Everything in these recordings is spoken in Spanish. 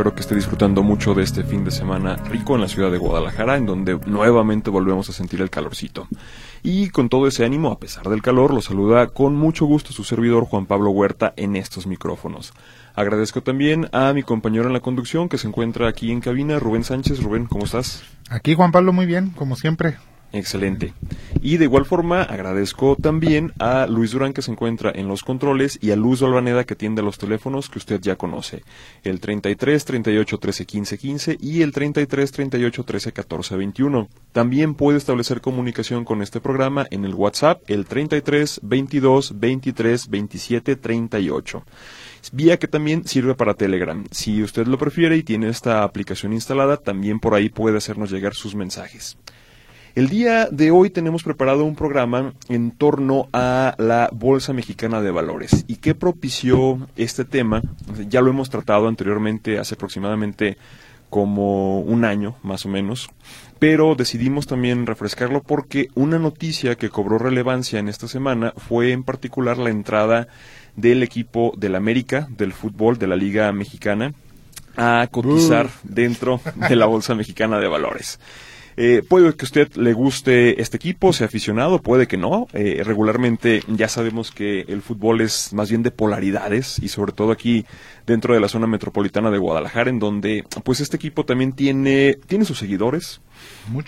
Espero que esté disfrutando mucho de este fin de semana rico en la ciudad de Guadalajara, en donde nuevamente volvemos a sentir el calorcito. Y con todo ese ánimo, a pesar del calor, lo saluda con mucho gusto su servidor Juan Pablo Huerta en estos micrófonos. Agradezco también a mi compañero en la conducción que se encuentra aquí en cabina, Rubén Sánchez. Rubén, ¿cómo estás? Aquí Juan Pablo muy bien, como siempre. Excelente. Y de igual forma agradezco también a Luis Durán que se encuentra en los controles y a Luz Albaneda que atiende los teléfonos que usted ya conoce. El 33 38 13 15 15 y el 33 38 13 14 21. También puede establecer comunicación con este programa en el WhatsApp el 33 22 23 27 38 vía que también sirve para Telegram. Si usted lo prefiere y tiene esta aplicación instalada, también por ahí puede hacernos llegar sus mensajes. El día de hoy tenemos preparado un programa en torno a la Bolsa Mexicana de Valores. ¿Y qué propició este tema? Ya lo hemos tratado anteriormente, hace aproximadamente como un año, más o menos, pero decidimos también refrescarlo porque una noticia que cobró relevancia en esta semana fue en particular la entrada del equipo del América, del fútbol, de la Liga Mexicana, a cotizar dentro de la Bolsa Mexicana de Valores. Eh, puede que a usted le guste este equipo, sea aficionado, puede que no. Eh, regularmente ya sabemos que el fútbol es más bien de polaridades y sobre todo aquí dentro de la zona metropolitana de Guadalajara, en donde pues este equipo también tiene, tiene sus seguidores.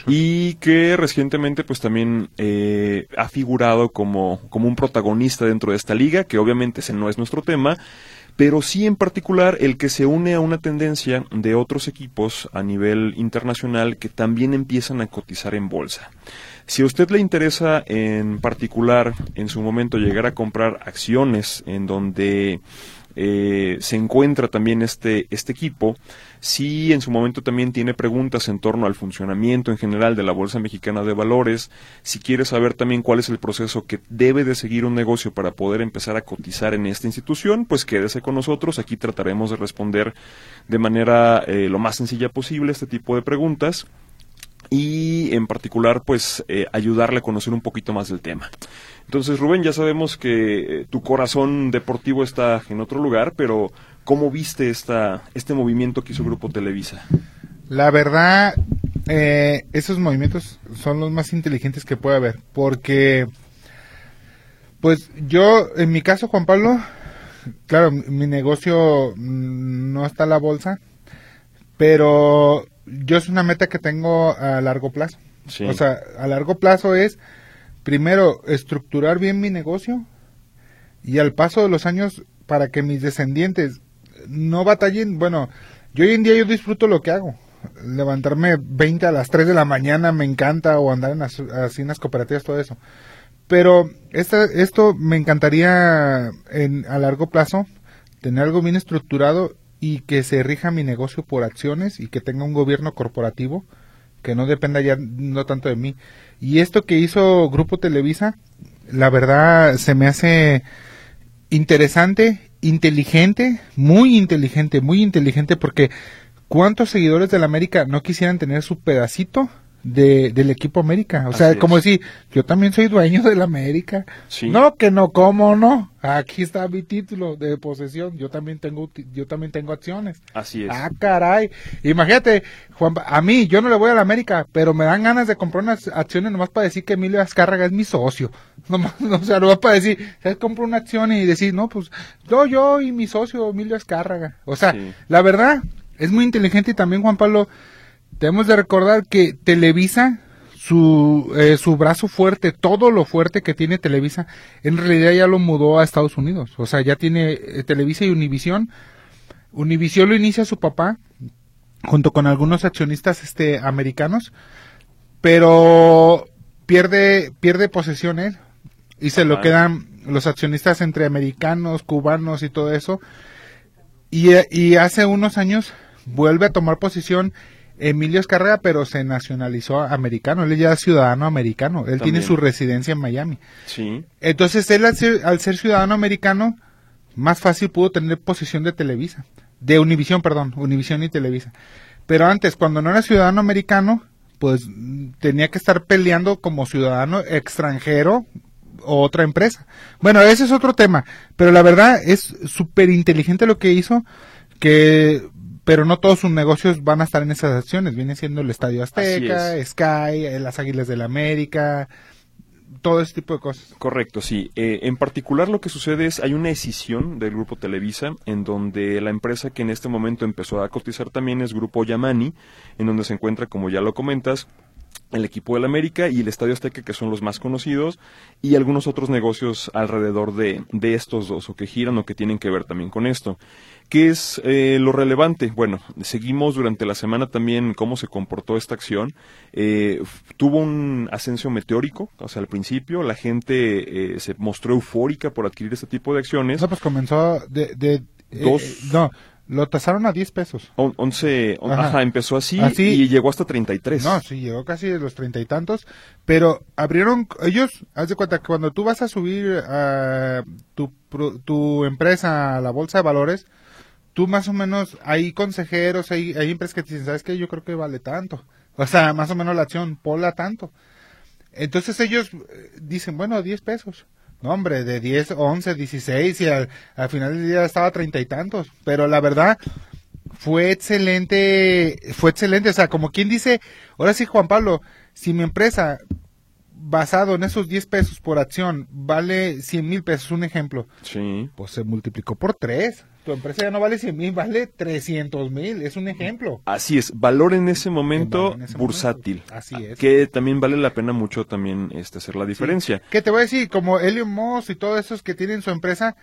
Y que recientemente pues también eh, ha figurado como, como un protagonista dentro de esta liga, que obviamente ese no es nuestro tema, pero sí en particular el que se une a una tendencia de otros equipos a nivel internacional que también empiezan a cotizar en bolsa. Si a usted le interesa en particular en su momento llegar a comprar acciones en donde eh, se encuentra también este, este equipo, si en su momento también tiene preguntas en torno al funcionamiento en general de la Bolsa Mexicana de Valores, si quiere saber también cuál es el proceso que debe de seguir un negocio para poder empezar a cotizar en esta institución, pues quédese con nosotros, aquí trataremos de responder de manera eh, lo más sencilla posible este tipo de preguntas y en particular pues eh, ayudarle a conocer un poquito más del tema. Entonces Rubén, ya sabemos que eh, tu corazón deportivo está en otro lugar, pero ¿cómo viste esta, este movimiento que hizo Grupo Televisa? La verdad, eh, esos movimientos son los más inteligentes que puede haber, porque pues yo, en mi caso Juan Pablo, claro, mi negocio mm, no está en la bolsa, pero yo es una meta que tengo a largo plazo. O sea, a largo plazo es, primero, estructurar bien mi negocio y al paso de los años, para que mis descendientes no batallen, bueno, yo hoy en día yo disfruto lo que hago. Levantarme 20 a las 3 de la mañana me encanta o andar en así en las cooperativas, todo eso. Pero esta, esto me encantaría en, a largo plazo tener algo bien estructurado y que se rija mi negocio por acciones y que tenga un gobierno corporativo que no dependa ya no tanto de mí. Y esto que hizo Grupo Televisa, la verdad se me hace interesante, inteligente, muy inteligente, muy inteligente porque ¿cuántos seguidores de la América no quisieran tener su pedacito de, del equipo América. O sea, como decir, yo también soy dueño del América. No, que no, ¿cómo no? Aquí está mi título de posesión. Yo también tengo, yo también tengo acciones. Así es. Ah, caray. Imagínate, Juan, a mí, yo no le voy a la América, pero me dan ganas de comprar unas acciones nomás para decir que Emilio Azcárraga es mi socio. Nomás, o sea, nomás para decir, compro una acción y decir, no, pues, yo, yo y mi socio Emilio Azcárraga. O sea, la verdad, es muy inteligente y también Juan Pablo, Debemos de recordar que Televisa, su, eh, su brazo fuerte, todo lo fuerte que tiene Televisa, en realidad ya lo mudó a Estados Unidos. O sea, ya tiene eh, Televisa y Univisión. Univisión lo inicia su papá, junto con algunos accionistas este, americanos, pero pierde, pierde posesiones y se lo quedan los accionistas entre americanos, cubanos y todo eso. Y, y hace unos años vuelve a tomar posición Emilio Escarrega, pero se nacionalizó americano, él ya es ciudadano americano, él tiene su residencia en Miami. Sí, Entonces él al ser, al ser ciudadano americano, más fácil pudo tener posición de Televisa, de Univisión, perdón, Univisión y Televisa. Pero antes, cuando no era ciudadano americano, pues tenía que estar peleando como ciudadano extranjero o otra empresa. Bueno, ese es otro tema, pero la verdad es súper inteligente lo que hizo, que pero no todos sus negocios van a estar en esas acciones. Viene siendo el Estadio Azteca, Sky, eh, las Águilas del la América, todo ese tipo de cosas. Correcto, sí. Eh, en particular lo que sucede es hay una escisión del grupo Televisa en donde la empresa que en este momento empezó a cotizar también es Grupo Yamani, en donde se encuentra, como ya lo comentas, el equipo del América y el Estadio Azteca, que son los más conocidos, y algunos otros negocios alrededor de, de estos dos, o que giran o que tienen que ver también con esto. ¿Qué es eh, lo relevante? Bueno, seguimos durante la semana también cómo se comportó esta acción. Eh, tuvo un ascenso meteórico, o sea, al principio la gente eh, se mostró eufórica por adquirir este tipo de acciones. No, pues comenzó de... de eh, Dos. eh, no, lo tasaron a 10 pesos. On- once, on- Ajá. ajá, empezó así, Así. y llegó hasta 33. No, sí, llegó casi de los treinta y tantos, pero abrieron, ellos, haz de cuenta que cuando tú vas a subir a tu, tu empresa a la bolsa de valores, tú más o menos, hay consejeros, hay, hay empresas que te dicen, ¿sabes qué? Yo creo que vale tanto. O sea, más o menos la acción, pola tanto. Entonces ellos eh, dicen, bueno, 10 pesos. No, hombre, de 10, 11, 16 y al, al final del día estaba treinta y tantos. Pero la verdad, fue excelente, fue excelente. O sea, como quien dice, ahora sí, Juan Pablo, si mi empresa, basado en esos 10 pesos por acción, vale 100 mil pesos, un ejemplo, Sí. pues se multiplicó por 3. Tu empresa ya no vale 100 mil, vale 300 mil, es un ejemplo. Así es, valor en ese momento valor en ese bursátil. momento. Así es. Que también vale la pena mucho también este, hacer la diferencia. Que te voy a decir, como Elon Musk y todos esos que tienen su empresa,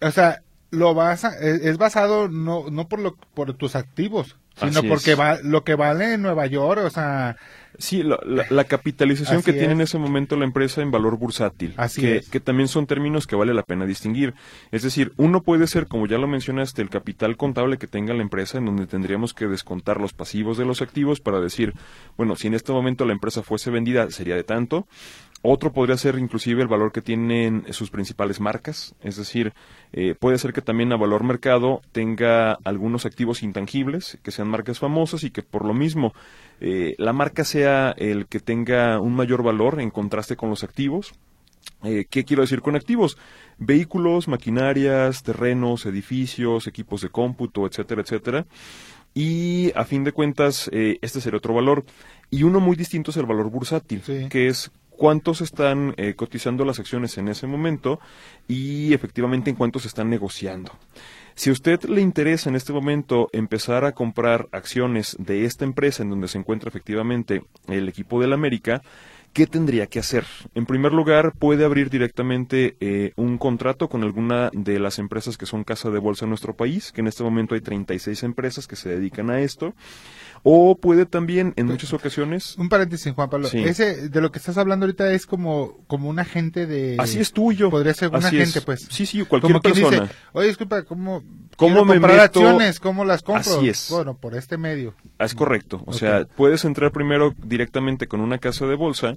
o sea, lo basa, es, es basado no, no por lo, por tus activos, sino Así porque es. va, lo que vale en Nueva York, o sea, Sí, la, la- la capitalización Así que tiene en es. ese momento la empresa en valor bursátil, Así que, es. que también son términos que vale la pena distinguir. Es decir, uno puede ser, como ya lo mencionaste, el capital contable que tenga la empresa, en donde tendríamos que descontar los pasivos de los activos para decir, bueno, si en este momento la empresa fuese vendida, sería de tanto. Otro podría ser inclusive el valor que tienen sus principales marcas, es decir, eh, puede ser que también a valor mercado tenga algunos activos intangibles, que sean marcas famosas y que por lo mismo eh, la marca sea el que tenga un mayor valor en contraste con los activos. Eh, ¿Qué quiero decir con activos? Vehículos, maquinarias, terrenos, edificios, equipos de cómputo, etcétera, etcétera. Y a fin de cuentas, eh, este sería otro valor. Y uno muy distinto es el valor bursátil, Sí. que es cuántos están eh, cotizando las acciones en ese momento y efectivamente en cuántos están negociando. Si a usted le interesa en este momento empezar a comprar acciones de esta empresa en donde se encuentra efectivamente el equipo del América, ¿qué tendría que hacer? En primer lugar, puede abrir directamente eh, un contrato con alguna de las empresas que son casa de bolsa en nuestro país, que en este momento hay 36 empresas que se dedican a esto, o puede también en muchas ocasiones... un paréntesis, Juan Pablo, Sí. ese de lo que estás hablando ahorita es como, como un agente de... Así es tuyo. Podría ser un agente, es. pues. Sí, sí, cualquier como persona. dice, oye, disculpa, ¿cómo, ¿Cómo me comprar meto? acciones? ¿Cómo las compro? Así es. Bueno, por este medio. Es correcto. O sea, puedes entrar primero directamente con una casa de bolsa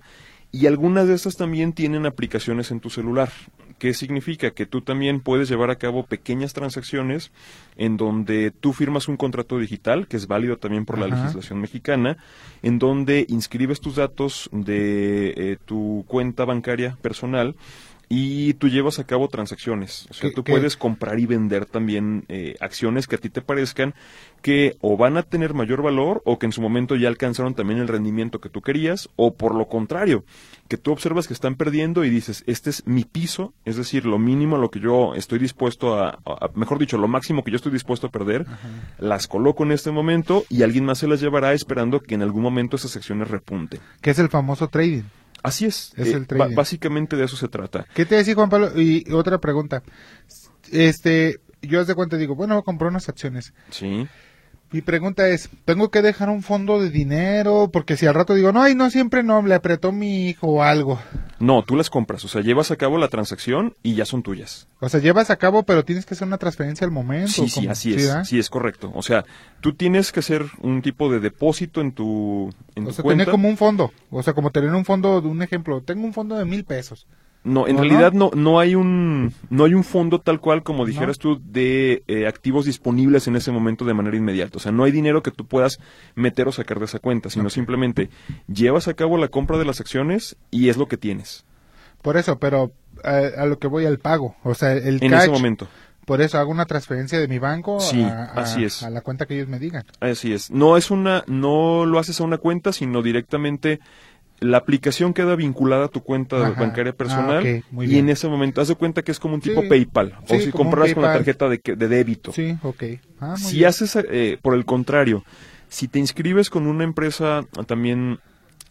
y algunas de estas también tienen aplicaciones en tu celular. ¿Qué significa? Que tú también puedes llevar a cabo pequeñas transacciones en donde tú firmas un contrato digital, que es válido también por la legislación mexicana, en donde inscribes tus datos de eh, tu cuenta bancaria personal y tú llevas a cabo transacciones. O sea, ¿Qué- tú qué? puedes comprar y vender también eh, acciones que a ti te parezcan que o van a tener mayor valor o que en su momento ya alcanzaron también el rendimiento que tú querías o por lo contrario, que tú observas que están perdiendo y dices, este es mi piso, es decir, lo mínimo a lo que yo estoy dispuesto a, a- mejor dicho, lo máximo que yo estoy dispuesto a perder, las coloco en este momento y alguien más se las llevará esperando que en algún momento esas acciones repunten. Que es el famoso trading. Así es, Es el ba- trading. básicamente de eso se trata. ¿Qué te decía Juan Pablo? Y otra pregunta. Este, yo haz de cuenta digo, bueno, voy a comprar unas acciones. Sí. Mi pregunta es, ¿tengo que dejar un fondo de dinero? Porque si al rato digo, no, ay, no, siempre no, le apretó mi hijo o algo. No, tú las compras, o sea, llevas a cabo la transacción y ya son tuyas. O sea, llevas a cabo, pero tienes que hacer una transferencia al momento. Sí, sí, así es, sí es correcto. O sea, tú tienes que hacer un tipo de depósito en tu, en O tu sea, cuenta. tener como un fondo. O sea, como tener un fondo, de un ejemplo. Tengo un fondo de mil pesos. No, en ¿O realidad no? no hay un no hay un fondo tal cual como No. dijeras tú de eh, activos disponibles en ese momento de manera inmediata. O sea, no hay dinero que tú puedas meter o sacar de esa cuenta, sino simplemente llevas a cabo la compra de las acciones y es lo que tienes Por eso, pero eh, a lo que voy al pago. O sea, el en cash. ese momento. Por eso hago una transferencia de mi banco Sí, a, a- así es. a la cuenta que ellos me digan. Así es. No es una no lo haces a una cuenta, sino directamente la aplicación queda vinculada a tu cuenta Ajá. bancaria personal Ah, muy y bien. en ese momento haz de cuenta que es como un tipo Sí. PayPal Sí, o si compraras con la tarjeta de, de débito. Sí, ok. Ah, muy Si bien. haces, eh, por el contrario, si te inscribes con una empresa también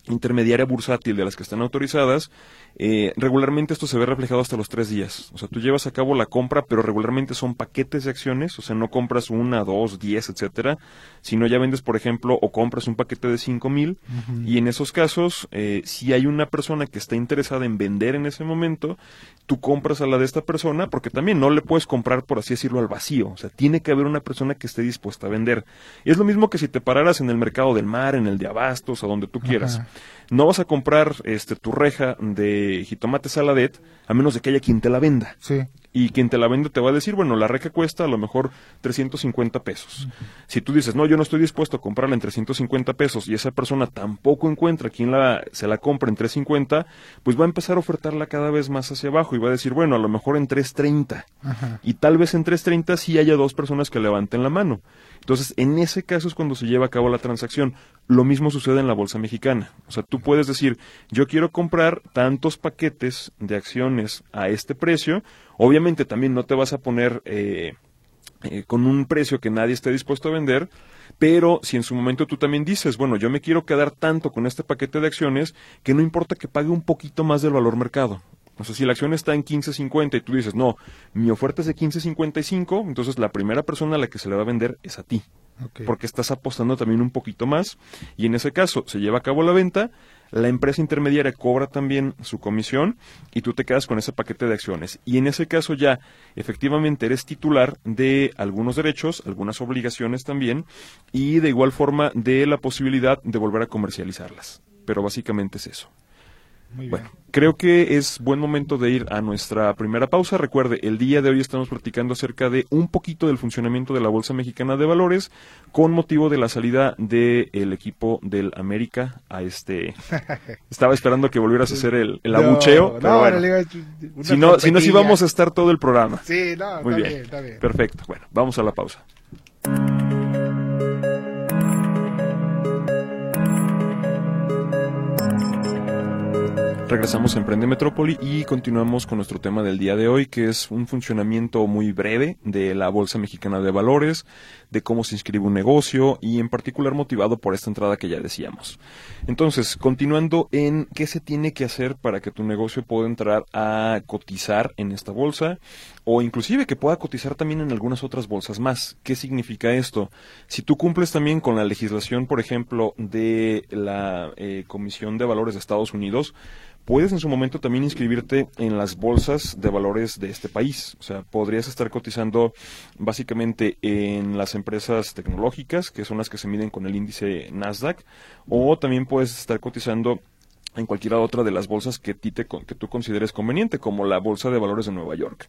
intermediaria bursátil de las que están autorizadas, eh, regularmente esto se ve reflejado hasta los tres días. O sea, tú llevas a cabo la compra, pero regularmente son paquetes de acciones, o sea, no compras una, dos, diez, etcétera, sino ya vendes, por ejemplo, o compras un paquete de cinco mil, y en esos casos, eh, si hay una persona que está interesada en vender en ese momento, tú compras a la de esta persona, porque también no le puedes comprar, por así decirlo, al vacío. O sea, tiene que haber una persona que esté dispuesta a vender. Y es lo mismo que si te pararas en el mercado del mar, en el de abastos, a donde tú quieras. No vas a comprar este tu reja de jitomate saladet a menos de que haya quien te la venda. Sí. Y quien te la vende te va a decir, bueno, la reja cuesta a lo mejor 350 pesos. Si tú dices, no, yo no estoy dispuesto a comprarla en 350 pesos y esa persona tampoco encuentra quien la, se la compra en 350, pues va a empezar a ofertarla cada vez más hacia abajo y va a decir, bueno, a lo mejor en 330. Ajá. Y tal vez en 330 sí haya dos personas que levanten la mano. Entonces, en ese caso es cuando se lleva a cabo la transacción. Lo mismo sucede en la bolsa mexicana. O sea, tú puedes decir, yo quiero comprar tantos paquetes de acciones a este precio. Obviamente también no te vas a poner eh, eh, con un precio que nadie esté dispuesto a vender, pero si en su momento tú también dices, bueno, yo me quiero quedar tanto con este paquete de acciones que no importa que pague un poquito más del valor mercado. O sea, si la acción está en 15.50 y tú dices, no, mi oferta es de 15.55, entonces la primera persona a la que se le va a vender es a ti porque estás apostando también un poquito más y en ese caso se lleva a cabo la venta, la empresa intermediaria cobra también su comisión y tú te quedas con ese paquete de acciones y en ese caso ya efectivamente eres titular de algunos derechos, algunas obligaciones también y de igual forma de la posibilidad de volver a comercializarlas. Pero básicamente es eso. Muy bien. Bueno, creo que es buen momento de ir a nuestra primera pausa. Recuerde, el día de hoy estamos platicando acerca de un poquito del funcionamiento de la Bolsa Mexicana de Valores con motivo de la salida del equipo del América a este... Estaba esperando que volvieras a hacer el, el abucheo, no, pero bueno. Si no, si no, sí vamos a estar todo el programa. Sí, no, Muy está bien. bien, está bien. Perfecto. Bueno, vamos a la pausa. Regresamos a Emprende Metrópoli y continuamos con nuestro tema del día de hoy, que es un funcionamiento muy breve de la Bolsa Mexicana de Valores, de cómo se inscribe un negocio y en particular motivado por esta entrada que ya decíamos. Entonces, continuando en qué se tiene que hacer para que tu negocio pueda entrar a cotizar en esta bolsa o inclusive que pueda cotizar también en algunas otras bolsas más. ¿Qué significa esto? Si tú cumples también con la legislación, por ejemplo, de la eh, Comisión de Valores de Estados Unidos, puedes en su momento también inscribirte en las bolsas de valores de este país. O sea, podrías estar cotizando básicamente en las empresas tecnológicas, que son las que se miden con el índice Nasdaq, o también puedes estar cotizando en cualquiera otra de las bolsas que, ti te que tú consideres conveniente, como la Bolsa de Valores de Nueva York.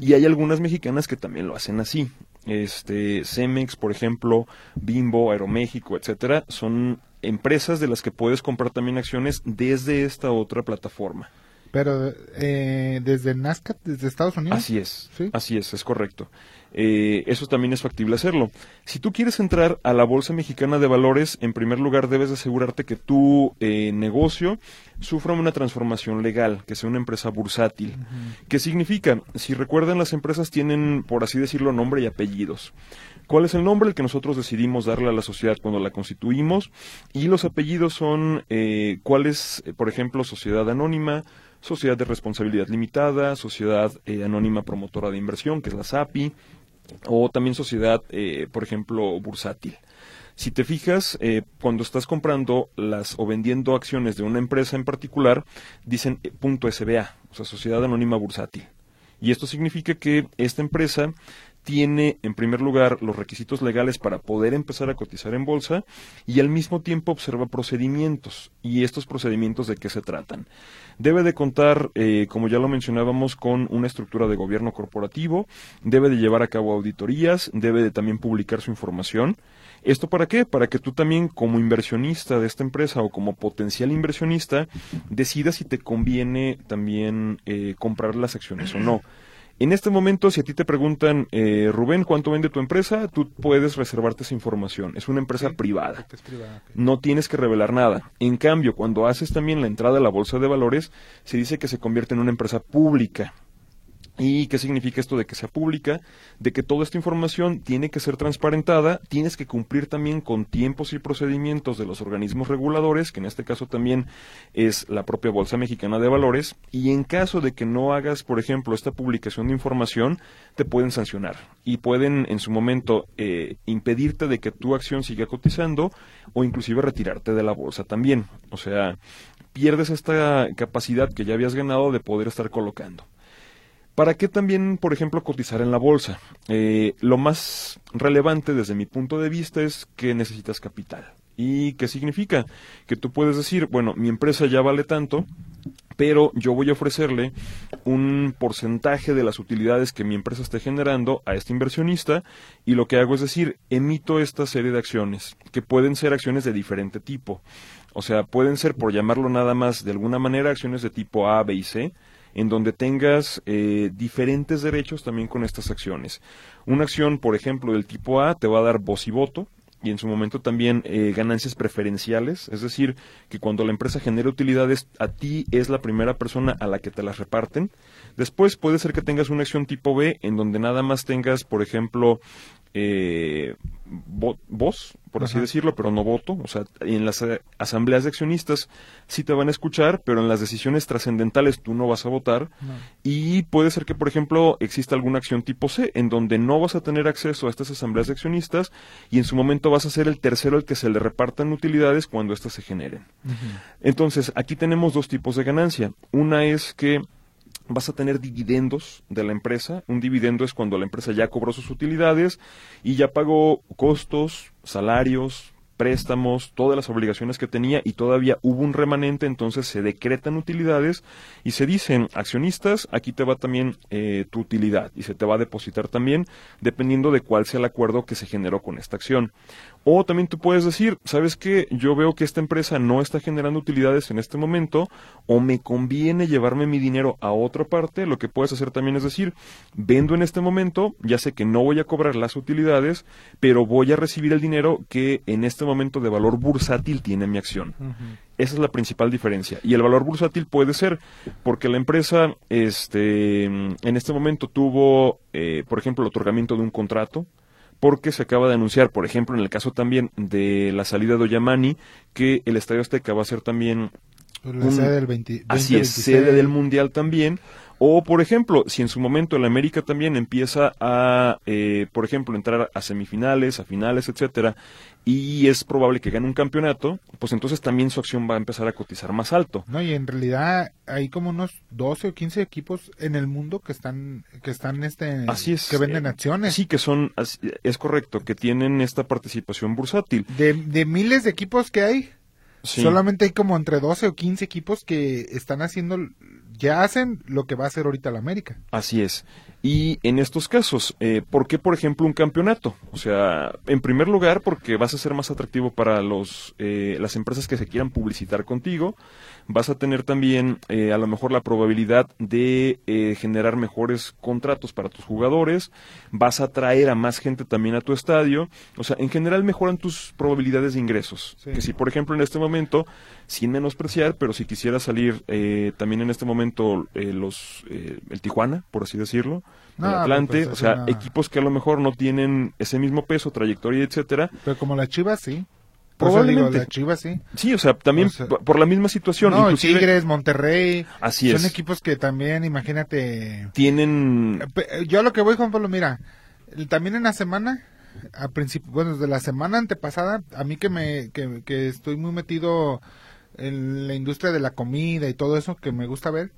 Y hay algunas mexicanas que también lo hacen así. Este, Cemex, por ejemplo, Bimbo, Aeroméxico, etcétera, son empresas de las que puedes comprar también acciones desde esta otra plataforma. Pero eh, desde Nascat, desde Estados Unidos. Así es, Sí. así es, es correcto. Eh, eso también es factible hacerlo. Si tú quieres entrar a la Bolsa Mexicana de Valores, en primer lugar debes de asegurarte que tu eh, negocio sufra una transformación legal, que sea una empresa bursátil. ¿Qué significa? Si recuerdan, las empresas tienen, por así decirlo, nombre y apellidos. ¿Cuál es el nombre? El que nosotros decidimos darle a la sociedad cuando la constituimos. Y los apellidos son, eh, ¿cuál es, por ejemplo, Sociedad Anónima, Sociedad de Responsabilidad Limitada, Sociedad eh, Anónima Promotora de Inversión, que es la SAPI, o también sociedad, eh, por ejemplo, bursátil. Si te fijas, eh, cuando estás comprando las o vendiendo acciones de una empresa en particular, dicen SBA, o sea, Sociedad Anónima Bursátil. Y esto significa que esta empresa tiene, en primer lugar, los requisitos legales para poder empezar a cotizar en bolsa y al mismo tiempo observa procedimientos. ¿Y estos procedimientos de qué se tratan? Debe de contar, eh, como ya lo mencionábamos, con una estructura de gobierno corporativo, debe de llevar a cabo auditorías, debe de también publicar su información. ¿Esto para qué? Para que tú también como inversionista de esta empresa o como potencial inversionista decidas si te conviene también eh, comprar las acciones o no. En este momento, si a ti te preguntan, eh, Rubén, ¿cuánto vende tu empresa? Tú puedes reservarte esa información. Es una empresa privada. No tienes que revelar nada. En cambio, cuando haces también la entrada a la bolsa de valores, se dice que se convierte en una empresa pública. ¿Y qué significa esto de que sea pública? De que toda esta información tiene que ser transparentada, tienes que cumplir también con tiempos y procedimientos de los organismos reguladores, que en este caso también es la propia Bolsa Mexicana de Valores, y en caso de que no hagas, por ejemplo, esta publicación de información, te pueden sancionar y pueden en su momento eh, impedirte de que tu acción siga cotizando o inclusive retirarte de la bolsa también. O sea, pierdes esta capacidad que ya habías ganado de poder estar colocando. ¿Para qué también, por ejemplo, cotizar en la bolsa? Eh, lo más relevante desde mi punto de vista es que necesitas capital. ¿Y qué significa? Que tú puedes decir, bueno, mi empresa ya vale tanto, pero yo voy a ofrecerle un porcentaje de las utilidades que mi empresa esté generando a este inversionista y lo que hago es decir, emito esta serie de acciones, que pueden ser acciones de diferente tipo. O sea, pueden ser, por llamarlo nada más de alguna manera, acciones de tipo A, B y C, en donde tengas eh, diferentes derechos también con estas acciones. Una acción, por ejemplo, del tipo A te va a dar voz y voto, y en su momento también eh, ganancias preferenciales, es decir, que cuando la empresa genera utilidades, a ti es la primera persona a la que te las reparten. Después puede ser que tengas una acción tipo B, en donde nada más tengas, por ejemplo, eh, voz, por así decirlo, pero no voto. O sea, en las eh, asambleas de accionistas sí te van a escuchar, pero en las decisiones trascendentales tú no vas a votar. Y puede ser que, por ejemplo, exista alguna acción tipo C, en donde no vas a tener acceso a estas asambleas de accionistas y en su momento vas a ser el tercero al que se le repartan utilidades cuando éstas se generen. Entonces, aquí tenemos dos tipos de ganancia. Una es que vas a tener dividendos de la empresa. Un dividendo es cuando la empresa ya cobró sus utilidades y ya pagó costos, salarios, préstamos, todas las obligaciones que tenía y todavía hubo un remanente, entonces se decretan utilidades y se dicen accionistas, aquí te va también eh, tu utilidad y se te va a depositar también dependiendo de cuál sea el acuerdo que se generó con esta acción. O también tú puedes decir, ¿sabes qué? Yo veo que esta empresa no está generando utilidades en este momento o me conviene llevarme mi dinero a otra parte. Lo que puedes hacer también es decir, vendo en este momento, ya sé que no voy a cobrar las utilidades, pero voy a recibir el dinero que en este momento de valor bursátil tiene mi acción. Esa es la principal diferencia. Y el valor bursátil puede ser porque la empresa este, en este momento tuvo, eh, por ejemplo, el otorgamiento de un contrato, porque se acaba de anunciar, por ejemplo, en el caso también de la salida de Oyamani, que el Estadio Azteca va a ser también... La sede del 20, así es, sede del Mundial también. O, por ejemplo, si en su momento el América también empieza a, eh, por ejemplo, entrar a semifinales, a finales, etcétera, y es probable que gane un campeonato, pues entonces también su acción va a empezar a cotizar más alto. No, y en realidad hay como unos 12 o 15 equipos en el mundo que están que están este Así es, que venden eh, acciones. Sí, que son es correcto, que tienen esta participación bursátil. De, de miles de equipos que hay, solamente hay como entre 12 o 15 equipos que están haciendo ya hacen lo que va a hacer ahorita la América. Así es. Y en estos casos, eh, ¿por qué, por ejemplo, un campeonato? O sea, en primer lugar, porque vas a ser más atractivo para los, eh, las empresas que se quieran publicitar contigo. Vas a tener también, eh, a lo mejor, la probabilidad de eh, generar mejores contratos para tus jugadores. Vas a atraer a más gente también a tu estadio. O sea, en general mejoran tus probabilidades de ingresos. Que si, por ejemplo, en este momento, sin menospreciar, pero si quisiera salir también en este momento los, el Tijuana, por así decirlo, el Atlante, pues, o sea, equipos que a lo mejor no tienen ese mismo peso, trayectoria, etcétera. Pero como la Chivas, sí. Probablemente. la Chivas, sí. Sí, o sea, también por la misma situación. No, Tigres, Monterrey. Así son equipos que también, imagínate. Tienen. Yo lo que voy, Juan Pablo, mira, también en la semana a principio, bueno, desde la semana antepasada, a mí que me, que, que estoy muy metido en la industria de la comida y todo eso que me gusta ver,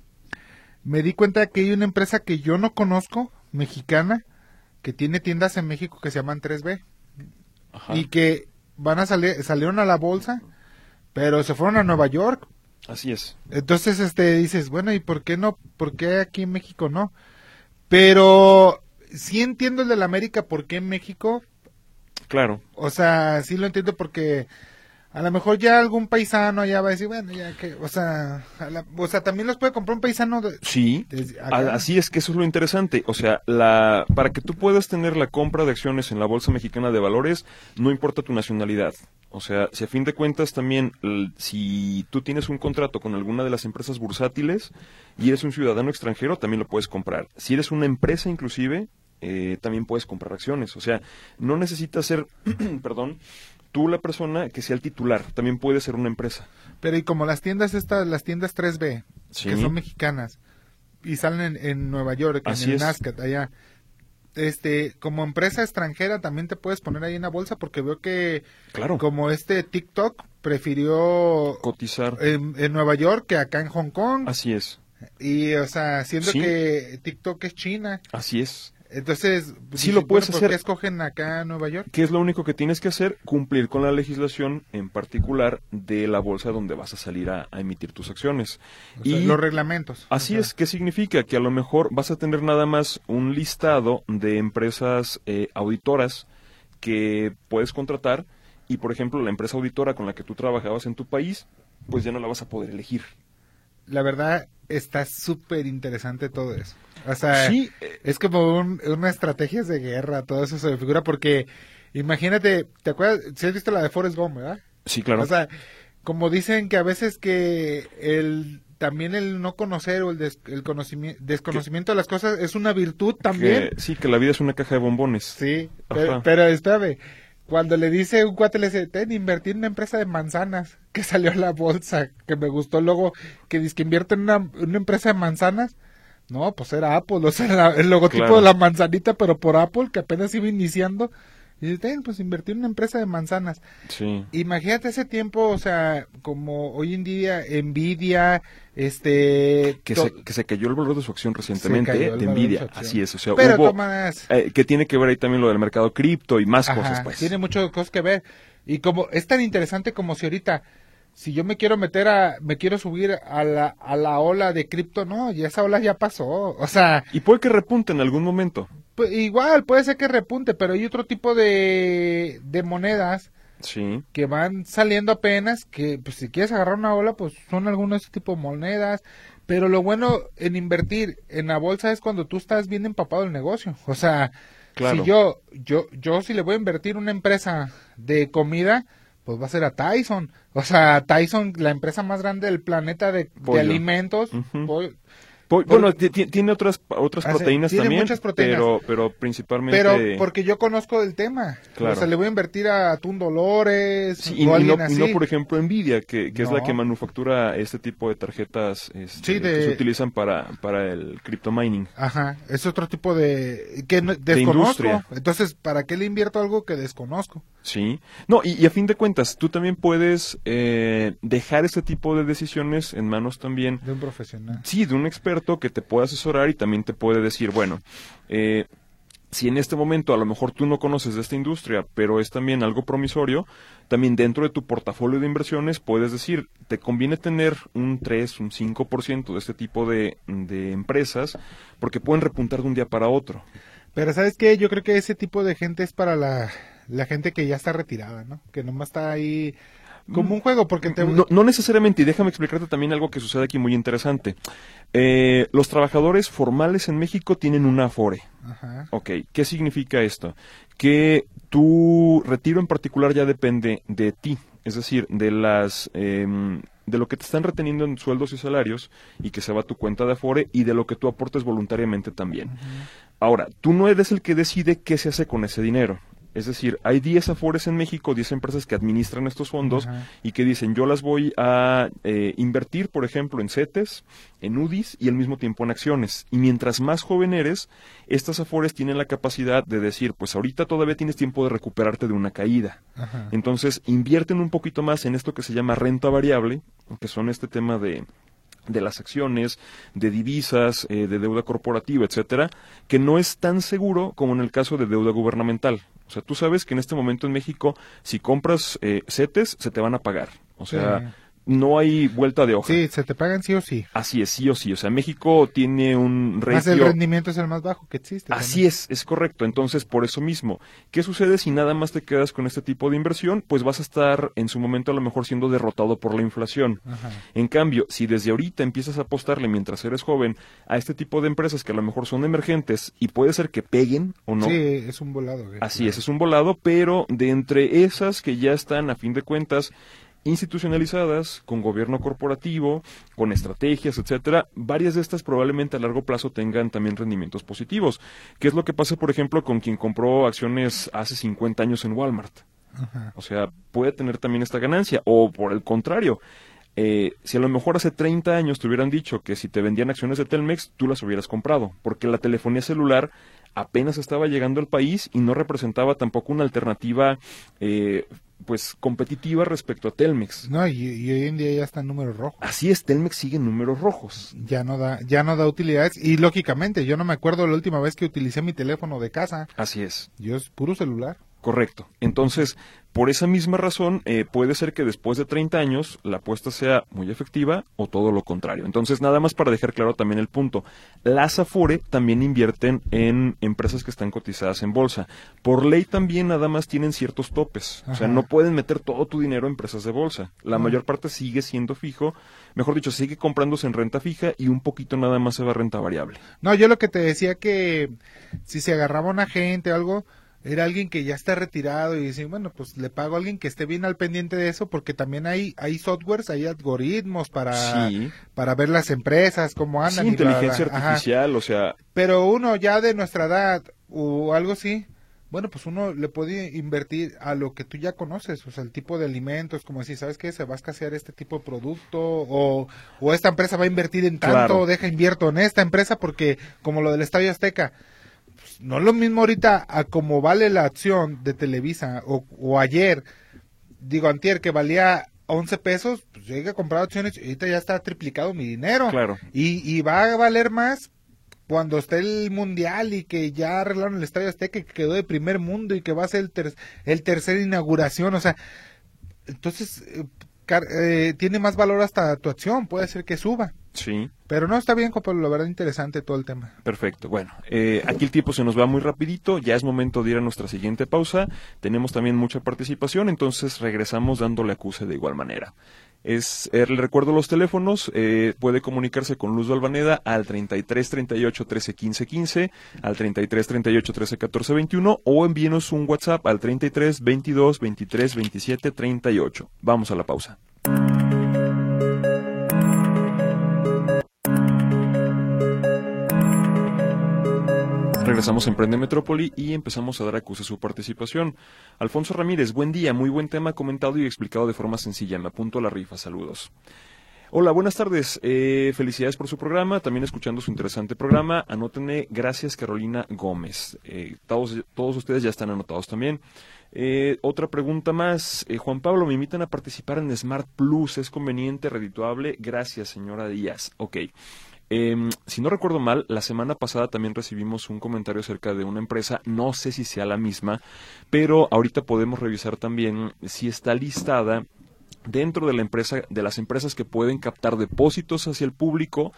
me di cuenta que hay una empresa que yo no conozco, mexicana, que tiene tiendas en México que se llaman 3B Ajá. y que van a salir, salieron a la bolsa, pero se fueron a Nueva York. Así es. Entonces, este, dices, bueno, ¿y por qué no? ¿Por qué aquí en México no? Pero sí entiendo el de la América, ¿por qué en México? Claro. O sea, sí lo entiendo porque a lo mejor ya algún paisano allá va a decir, bueno, ya que, o sea, a la- o sea, también los puede comprar un paisano de, Sí, así es que eso es lo interesante. O sea, la, para que tú puedas tener la compra de acciones en la Bolsa Mexicana de Valores, no importa tu nacionalidad. O sea, si a fin de cuentas también, si tú tienes un contrato con alguna de las empresas bursátiles y eres un ciudadano extranjero, también lo puedes comprar. Si eres una empresa inclusive, eh, también puedes comprar acciones. O sea, no necesitas ser, perdón, tú la persona que sea el titular, también puede ser una empresa. Pero y como las tiendas estas, las tiendas 3B, Sí. que son mexicanas, y salen en, en Nueva York, Así en el. NASCAR, allá, este, como empresa extranjera también te puedes poner ahí en la bolsa porque veo que Claro. como este TikTok prefirió Cotizar. en, en Nueva York que acá en Hong Kong. Así es. Y, o sea, siendo Sí. que TikTok es China. Así es. Entonces, Sí lo puedes ¿por hacer. qué escogen acá en Nueva York? ¿Qué es lo único que tienes que hacer? Cumplir con la legislación en particular de la bolsa donde vas a salir a, a emitir tus acciones. O sea, y los reglamentos. así O sea, es, ¿qué significa? Que a lo mejor vas a tener nada más un listado de empresas eh, auditoras que puedes contratar y, por ejemplo, la empresa auditora con la que tú trabajabas en tu país, pues ya no la vas a poder elegir. La verdad, está súper interesante todo eso. O sea, Sí, es como un, una estrategia de guerra, todo eso se me figura porque, imagínate, ¿te acuerdas? Si has visto la de Forrest Gump, ¿verdad? sí, claro. O sea, como dicen que a veces que el también el no conocer o el, des- el conocimiento, desconocimiento de las cosas es una virtud también. Que- sí, que la vida es una caja de bombones. Sí, pero, pero espérame, cuando le dice un cuate, le dice, ten, invertí en una empresa de manzanas que salió a la bolsa, que me gustó luego, que dice que invierte en una, una empresa de manzanas. No, pues era Apple, o sea, la- el logotipo Claro. de la manzanita, pero por Apple, que apenas iba iniciando. Y dice, ten, pues invertí en una empresa de manzanas. Sí. Imagínate ese tiempo, o sea, como hoy en día, Nvidia, este... Que se, que se cayó el valor de su acción recientemente, eh, de valor de Nvidia. su acción. Así es, o sea, pero hubo... Eh, que tiene que ver ahí también lo del mercado cripto y más Ajá, cosas, pues. Tiene muchas cosas que ver. Y como es tan interesante como si ahorita, si yo me quiero meter a, me quiero subir a la, a la ola de cripto, no, y esa ola ya pasó. O sea, Y puede que repunte en algún momento. Pues, igual puede ser que repunte, pero hay otro tipo de, de monedas Sí. que van saliendo apenas, que pues si quieres agarrar una ola, pues son algunos de ese tipo de monedas. Pero lo bueno en invertir en la bolsa es cuando tú estás bien empapado del negocio. O sea, Claro. si yo, yo, yo si le voy a invertir una empresa de comida, pues va a ser a Tyson. O sea, Tyson, la empresa más grande del planeta de, de alimentos. Bueno, ti- ti- tiene otras otras Ah, proteínas tiene también, muchas proteínas. pero pero principalmente Pero porque yo conozco del tema. Claro. O sea, le voy a invertir a Atún Dolores Sí, o y, no, y no, por ejemplo, Nvidia, que, que es la que manufactura este tipo de tarjetas este, Sí, de- que se utilizan para, para el crypto mining. Ajá, es otro tipo de que no- desconozco. Entonces, ¿para qué le invierto algo que desconozco? Sí. No, y, y a fin de cuentas, tú también puedes eh, dejar este tipo de decisiones en manos también De un profesional. Sí, de un experto que te puede asesorar y también te puede decir, bueno, eh, si en este momento a lo mejor tú no conoces de esta industria, pero es también algo promisorio, también dentro de tu portafolio de inversiones puedes decir, te conviene tener un 3, un 5% de este tipo de, de empresas porque pueden repuntar de un día para otro. Pero ¿sabes qué? Yo creo que ese tipo de gente es para la, la gente que ya está retirada, ¿no? Que nomás está ahí como un juego, porque te... No, no necesariamente, y déjame explicarte también algo que sucede aquí muy interesante. Eh, los trabajadores formales en México tienen una Afore. Ajá. Ok, ¿qué significa esto? Que tu retiro en particular ya depende de ti, es decir, de las em, de lo que te están reteniendo en sueldos y salarios y que se va a tu cuenta de Afore y de lo que tú aportes voluntariamente también. Ahora, tú no eres el que decide qué se hace con ese dinero. Es decir, hay 10 afores en México, 10 empresas que administran estos fondos y que dicen yo las voy a eh, invertir, por ejemplo, en CETES, en UDIs y al mismo tiempo en acciones. Y mientras más joven eres, estas afores tienen la capacidad de decir, pues ahorita todavía tienes tiempo de recuperarte de una caída. Entonces, invierten un poquito más en esto que se llama renta variable, que son este tema de de las acciones, de divisas, eh, de deuda corporativa, etcétera, que no es tan seguro como en el caso de deuda gubernamental. O sea, tú sabes que en este momento en México, si compras eh, se te van a pagar. O sea, no hay vuelta de hoja. Sí, se te pagan sí o sí. Así es, sí o sí. O sea, México tiene un ratio... Más el rendimiento es el más bajo que existe. Así es, es correcto. Entonces, por eso mismo, ¿qué sucede si nada más te quedas con este tipo de inversión? Pues vas a estar en su momento a lo mejor siendo derrotado por la inflación. En cambio, si desde ahorita empiezas a apostarle mientras eres joven a este tipo de empresas que a lo mejor son emergentes y puede ser que peguen o no. Sí, es un volado. Así es, es un volado, pero de entre esas que ya están a fin de cuentas institucionalizadas, con gobierno corporativo, con estrategias, etcétera, varias de estas probablemente a largo plazo tengan también rendimientos positivos. ¿Qué es lo que pasa, por ejemplo, con quien compró acciones hace 50 años en Walmart? O sea, puede tener también esta ganancia. O por el contrario, eh, si a lo mejor hace 30 años te hubieran dicho que si te vendían acciones de Telmex, tú las hubieras comprado, porque la telefonía celular apenas estaba llegando al país y no representaba tampoco una alternativa eh, pues competitiva respecto a Telmex. No, y, hoy en día ya está en números rojos. Así es, Telmex sigue en números rojos. Ya no da, ya no da utilidades y lógicamente yo no me acuerdo la última vez que utilicé mi teléfono de casa. Así es. Yo es puro celular. Correcto. Entonces, por esa misma razón, eh, puede ser que después de 30 años la apuesta sea muy efectiva o todo lo contrario. Entonces, nada más para dejar claro también el punto. Las Afore también invierten en empresas que están cotizadas en bolsa. Por ley también nada más tienen ciertos topes. O sea, no pueden meter todo tu dinero en empresas de bolsa. La mayor parte sigue siendo fijo. Mejor dicho, sigue comprándose en renta fija y un poquito nada más se va a renta variable. No, yo lo que te decía que si se agarraba una gente o algo era alguien que ya está retirado y dice, bueno, pues le pago a alguien que esté bien al pendiente de eso porque también hay hay softwares, hay algoritmos para para ver las empresas cómo andan. Sí, inteligencia artificial, o sea. Pero uno ya de nuestra edad o algo así, bueno, pues uno le puede invertir a lo que tú ya conoces, o sea, el tipo de alimentos, como decir, ¿sabes qué? Se va a escasear este tipo de producto o, o esta empresa va a invertir en tanto, deja invierto en esta empresa porque como lo del Estadio Azteca, no es lo mismo ahorita a como vale la acción de Televisa o, ayer, digo antier que valía 11 pesos, pues llegué a comprar acciones y ahorita ya está triplicado mi dinero. Claro. Y, y va a valer más cuando esté el mundial y que ya arreglaron el estadio Azteca que quedó de primer mundo y que va a ser el, ter el tercer inauguración, o sea, entonces eh, eh, tiene más valor hasta tu acción, puede ser que suba. Sí. Pero no está bien, Copa, la verdad interesante todo el tema. Perfecto. Bueno, eh, aquí el tiempo se nos va muy rapidito, ya es momento de ir a nuestra siguiente pausa. Tenemos también mucha participación, entonces regresamos dándole acuse de igual manera. Es, eh, le recuerdo los teléfonos, eh, puede comunicarse con Luz Albaneda al 33 38 13 15 15, al 33 38 13 14 21 o envíenos un WhatsApp al 33 22 23 27 38. Vamos a la pausa. Regresamos a Emprende Metrópoli y empezamos a dar a su participación. Alfonso Ramírez, buen día, muy buen tema comentado y explicado de forma sencilla. Me apunto a la rifa, saludos. Hola, buenas tardes. Eh, felicidades por su programa, también escuchando su interesante programa. Anótenme, gracias Carolina Gómez. Eh, todos, todos ustedes ya están anotados también. Eh, otra pregunta más. Juan Pablo, me invitan a participar en Smart Plus. ¿Es conveniente, redituable? Gracias, señora Díaz. Ok. Em, si no recuerdo mal, la semana pasada también recibimos un comentario acerca de una empresa, no sé si sea la misma, pero ahorita podemos revisar también si está listada dentro de la empresa de las empresas que pueden captar depósitos hacia el público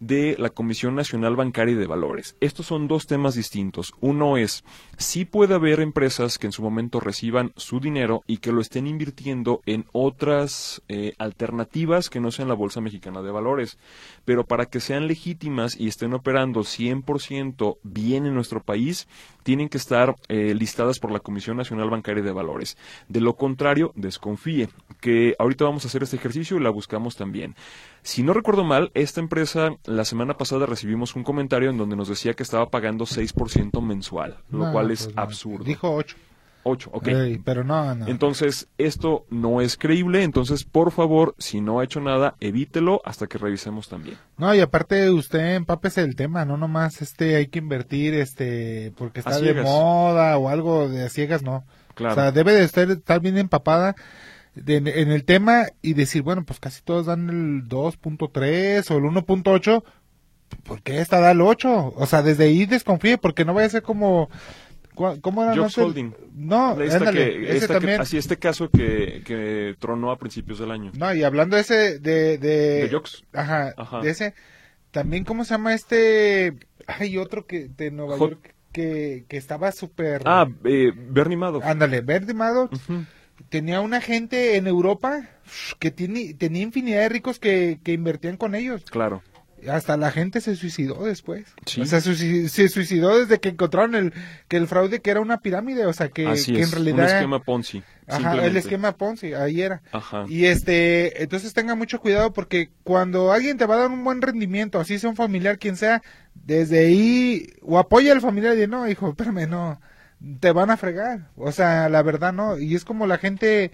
de la Comisión Nacional Bancaria y de Valores. Estos son dos temas distintos. Uno es, si puede haber empresas que en su momento reciban su dinero y que lo estén invirtiendo en otras eh, alternativas que no sean la Bolsa Mexicana de Valores. Pero para que sean legítimas y estén operando 100% bien en nuestro país, tienen que estar eh, listadas por la Comisión Nacional Bancaria y de Valores. De lo contrario, desconfíe, que ahorita vamos a hacer este ejercicio y la buscamos también. Si no recuerdo mal, esta empresa la semana pasada recibimos un comentario en donde nos decía que estaba pagando 6% mensual, lo cual es pues absurdo. Dijo 8. 8, ok. Ey, pero no, no. Entonces, esto no es creíble, entonces, por favor, si no ha hecho nada, evítelo hasta que revisemos también. No, y aparte usted empápese del tema, no nomás este hay que invertir este porque está de moda o algo de ciegas, no. Claro. O sea, debe de estar, estar bien empapada de- en el tema y decir, bueno, pues casi todos dan el 2.3 o el 1.8, ¿por qué esta da el 8? O sea, desde ahí desconfíe porque no vaya a ser como... ¿cu- ¿Cómo era? Jobs antes? Holding. No, Esta ándale, que- ese esta que- también. así este caso que, que tronó a principios del año. No, y hablando de ese, de... De, De Jobs. Ajá, Ajá. de ese... También, ¿cómo se llama este? Hay otro que de Nueva Hot- York que, que estaba súper... Ah, eh, Bernie Madoff. Ándale, Verde Maddox Ujú. Tenía una gente en Europa que tiene, tenía infinidad de ricos que, que invertían con ellos. Claro. Hasta la gente se suicidó después. Sí. O sea, se suicidó desde que encontraron el, que el fraude que era una pirámide. O sea, que, Así que es. en realidad... Un esquema Ponzi. Ajá, el esquema Ponzi, ahí era. Ajá. Y este, entonces tenga mucho cuidado porque cuando alguien te va a dar un buen rendimiento, así sea un familiar, quien sea, desde ahí, o apoya al familiar y dice, no, hijo, espérame, no, te van a fregar. O sea, la verdad, no. Y es como la gente,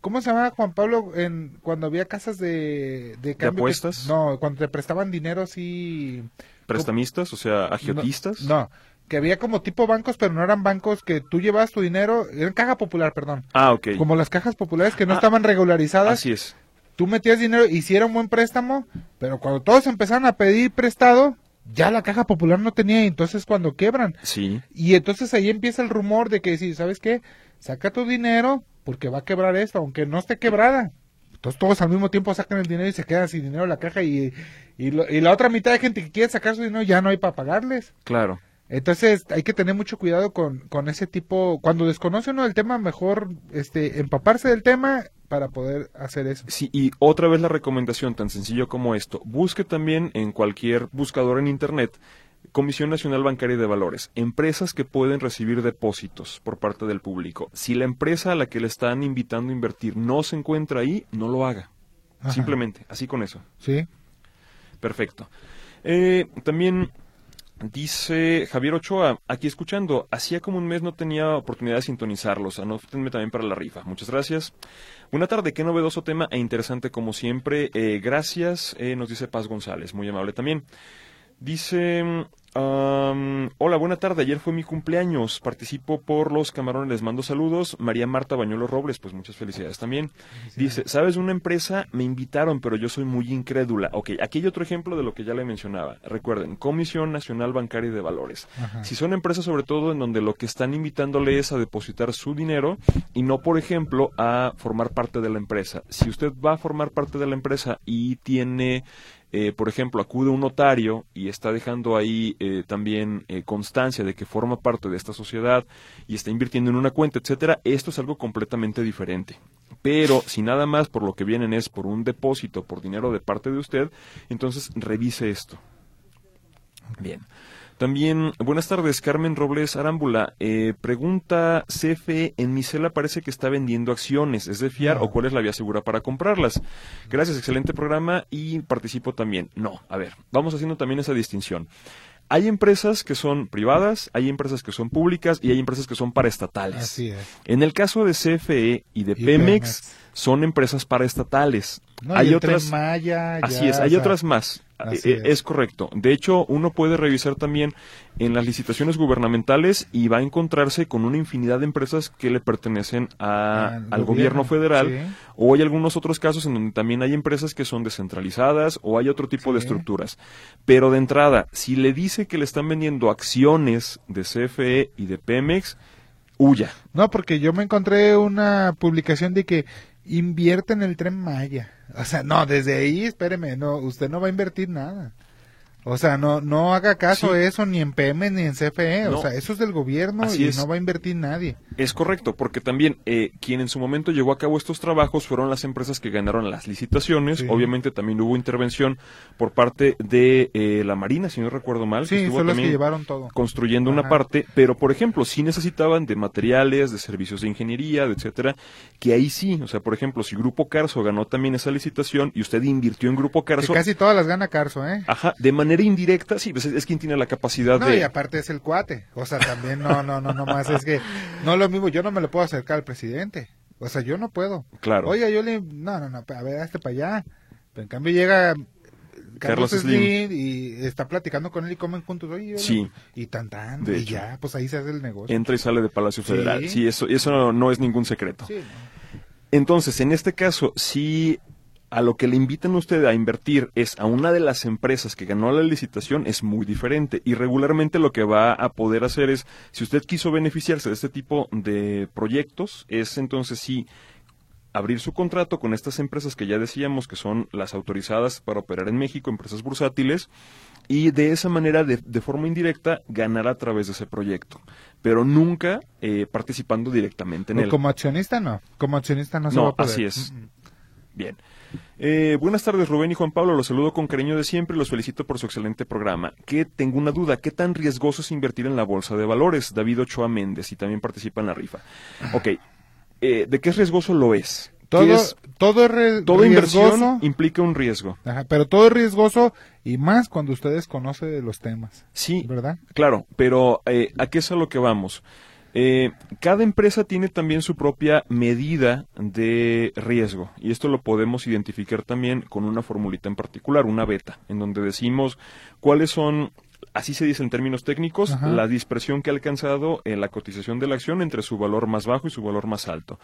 ¿cómo se llamaba Juan Pablo en, cuando había casas de, de cambio? apuestas? no, cuando te prestaban dinero así. Prestamistas, o sea, agiotistas. No, no, que había como tipo bancos, pero no eran bancos que tú llevabas tu dinero, eran caja popular, perdón. Ah, ok. Como las cajas populares que no Ah, estaban regularizadas Así es. tú metías dinero, hicieron buen préstamo, pero cuando todos empezaron a pedir prestado, ya la caja popular no tenía, y entonces cuando quebran. Sí. Y entonces ahí empieza el rumor de que si, ¿sabes qué? Saca tu dinero porque va a quebrar esto, aunque no esté quebrada. Entonces todos al mismo tiempo sacan el dinero y se quedan sin dinero la caja y, y, lo- y la otra mitad de gente que quiere sacar su dinero ya no hay para pagarles. Claro. Entonces hay que tener mucho cuidado con, con ese tipo, cuando desconoce uno el tema, mejor este empaparse del tema para poder hacer eso. Sí, y otra vez la recomendación tan sencillo como esto. Busque también en cualquier buscador en Internet Comisión Nacional Bancaria de Valores, empresas que pueden recibir depósitos por parte del público. Si la empresa a la que le están invitando a invertir no se encuentra ahí, no lo haga. Ajá. Simplemente, así con eso. Sí. Perfecto. Eh, también dice Javier Ochoa, aquí escuchando, hacía como un mes no tenía oportunidad de sintonizarlos, anótenme también para la rifa. Muchas gracias. Buena tarde, qué novedoso tema e interesante como siempre. Eh, gracias, eh, nos dice Paz González, muy amable también. Dice, um, hola, buena tarde, ayer fue mi cumpleaños, participo por los camarones, les mando saludos. María Marta Bañuelo Robles, pues muchas felicidades también. Dice, ¿sabes una empresa? Me invitaron, pero yo soy muy incrédula. Ok, aquí hay otro ejemplo de lo que ya le mencionaba. Recuerden, Comisión Nacional Bancaria de Valores. Ajá. Si son empresas sobre todo en donde lo que están invitándole es a depositar su dinero y no, por ejemplo, a formar parte de la empresa. Si usted va a formar parte de la empresa y tiene, eh, por ejemplo, acude un notario y está dejando ahí eh, también eh, constancia de que forma parte de esta sociedad y está invirtiendo en una cuenta, etcétera, esto es algo completamente diferente. Pero si nada más por lo que vienen es por un depósito, por dinero de parte de usted, entonces revise esto. Bien. También, buenas tardes, Carmen Robles Arámbula. Eh, pregunta CFE, en mi cela parece que está vendiendo acciones, ¿es de fiar No. o cuál es la vía segura para comprarlas? Gracias, excelente programa y participo también. No, a ver, vamos haciendo también esa distinción. Hay empresas que son privadas, hay empresas que son públicas y hay empresas que son paraestatales. Así es. En el caso de CFE y de Y Pemex, Pemex. son empresas paraestatales. No, hay y el otras Tren Maya, Así es, hay sea, otras más. Es. es correcto. De hecho, uno puede revisar también en las licitaciones gubernamentales y va a encontrarse con una infinidad de empresas que le pertenecen a- Al al gobierno, gobierno federal. sí. O hay algunos otros casos en donde también hay empresas que son descentralizadas o hay otro tipo de estructuras. Pero de entrada, si le dice que le están vendiendo acciones de CFE y de Pemex, huya. No, porque yo me encontré una publicación de que invierte en el tren Maya. O sea, no, desde ahí, espéreme, no, usted no va a invertir nada. O sea, no, no haga caso Sí. de eso ni en PM ni en CFE. No. O sea, eso es del gobierno Así y es. no va a invertir nadie. Es correcto, porque también eh, quien en su momento llevó a cabo estos trabajos fueron las empresas que ganaron las licitaciones. Sí. Obviamente también hubo intervención por parte de eh, la Marina, si no recuerdo mal. que Sí, estuvo son los que también llevaron todo. construyendo una parte, pero por ejemplo, sí necesitaban de materiales, de servicios de ingeniería, de etcétera, que ahí sí, o sea, por ejemplo, si Grupo Carso ganó también esa licitación y usted invirtió en Grupo Que Carso, casi todas las gana Carso, ¿eh? Ajá, de manera manera indirecta, sí, pues es, quien tiene la capacidad no, de... y aparte es el cuate. O sea, también no, no, no, no más. Es que no lo mismo, yo no me lo puedo acercar al presidente. O sea, yo no puedo. Claro. Oye, yo le... No, no, no, a ver, hazte para allá. Pero en cambio llega Carlos, Slim. y está platicando con él y comen juntos. Oye, sí. Y tan tan. y ya, pues ahí se hace el negocio. Entra y sale de Palacio Federal. Sí, eso, eso no, es ningún secreto. Sí, Entonces, en este caso, si a lo que le invitan a usted a invertir es a una de las empresas que ganó la licitación, es muy diferente. Y regularmente lo que va a poder hacer es, si usted quiso beneficiarse de este tipo de proyectos, es entonces sí abrir su contrato con estas empresas que ya decíamos que son las autorizadas para operar en México, empresas bursátiles, y de esa manera, de, forma indirecta, ganar a través de ese proyecto, pero nunca eh, participando directamente en él. Como accionista no, como accionista no, se va a poder. así es. Bien. Eh, buenas tardes, Rubén y Juan Pablo. Los saludo con cariño de siempre y los felicito por su excelente programa. Que tengo una duda. ¿Qué tan riesgoso es invertir en la bolsa de valores? David Ochoa Méndez y también participa en la rifa. Ok, eh, ¿de qué es riesgoso lo es? Todo, es, todo es inversión implica un riesgo. pero todo es riesgoso y más cuando ustedes conocen de los temas. Sí, ¿verdad? Claro, pero eh, ¿a qué es a lo que vamos? Eh, cada empresa tiene también su propia medida de riesgo y esto lo podemos identificar también con una formulita en particular, una beta, en donde decimos cuáles son así se dice en términos técnicos, la dispersión que ha alcanzado en la cotización de la acción entre su valor más bajo y su valor más alto.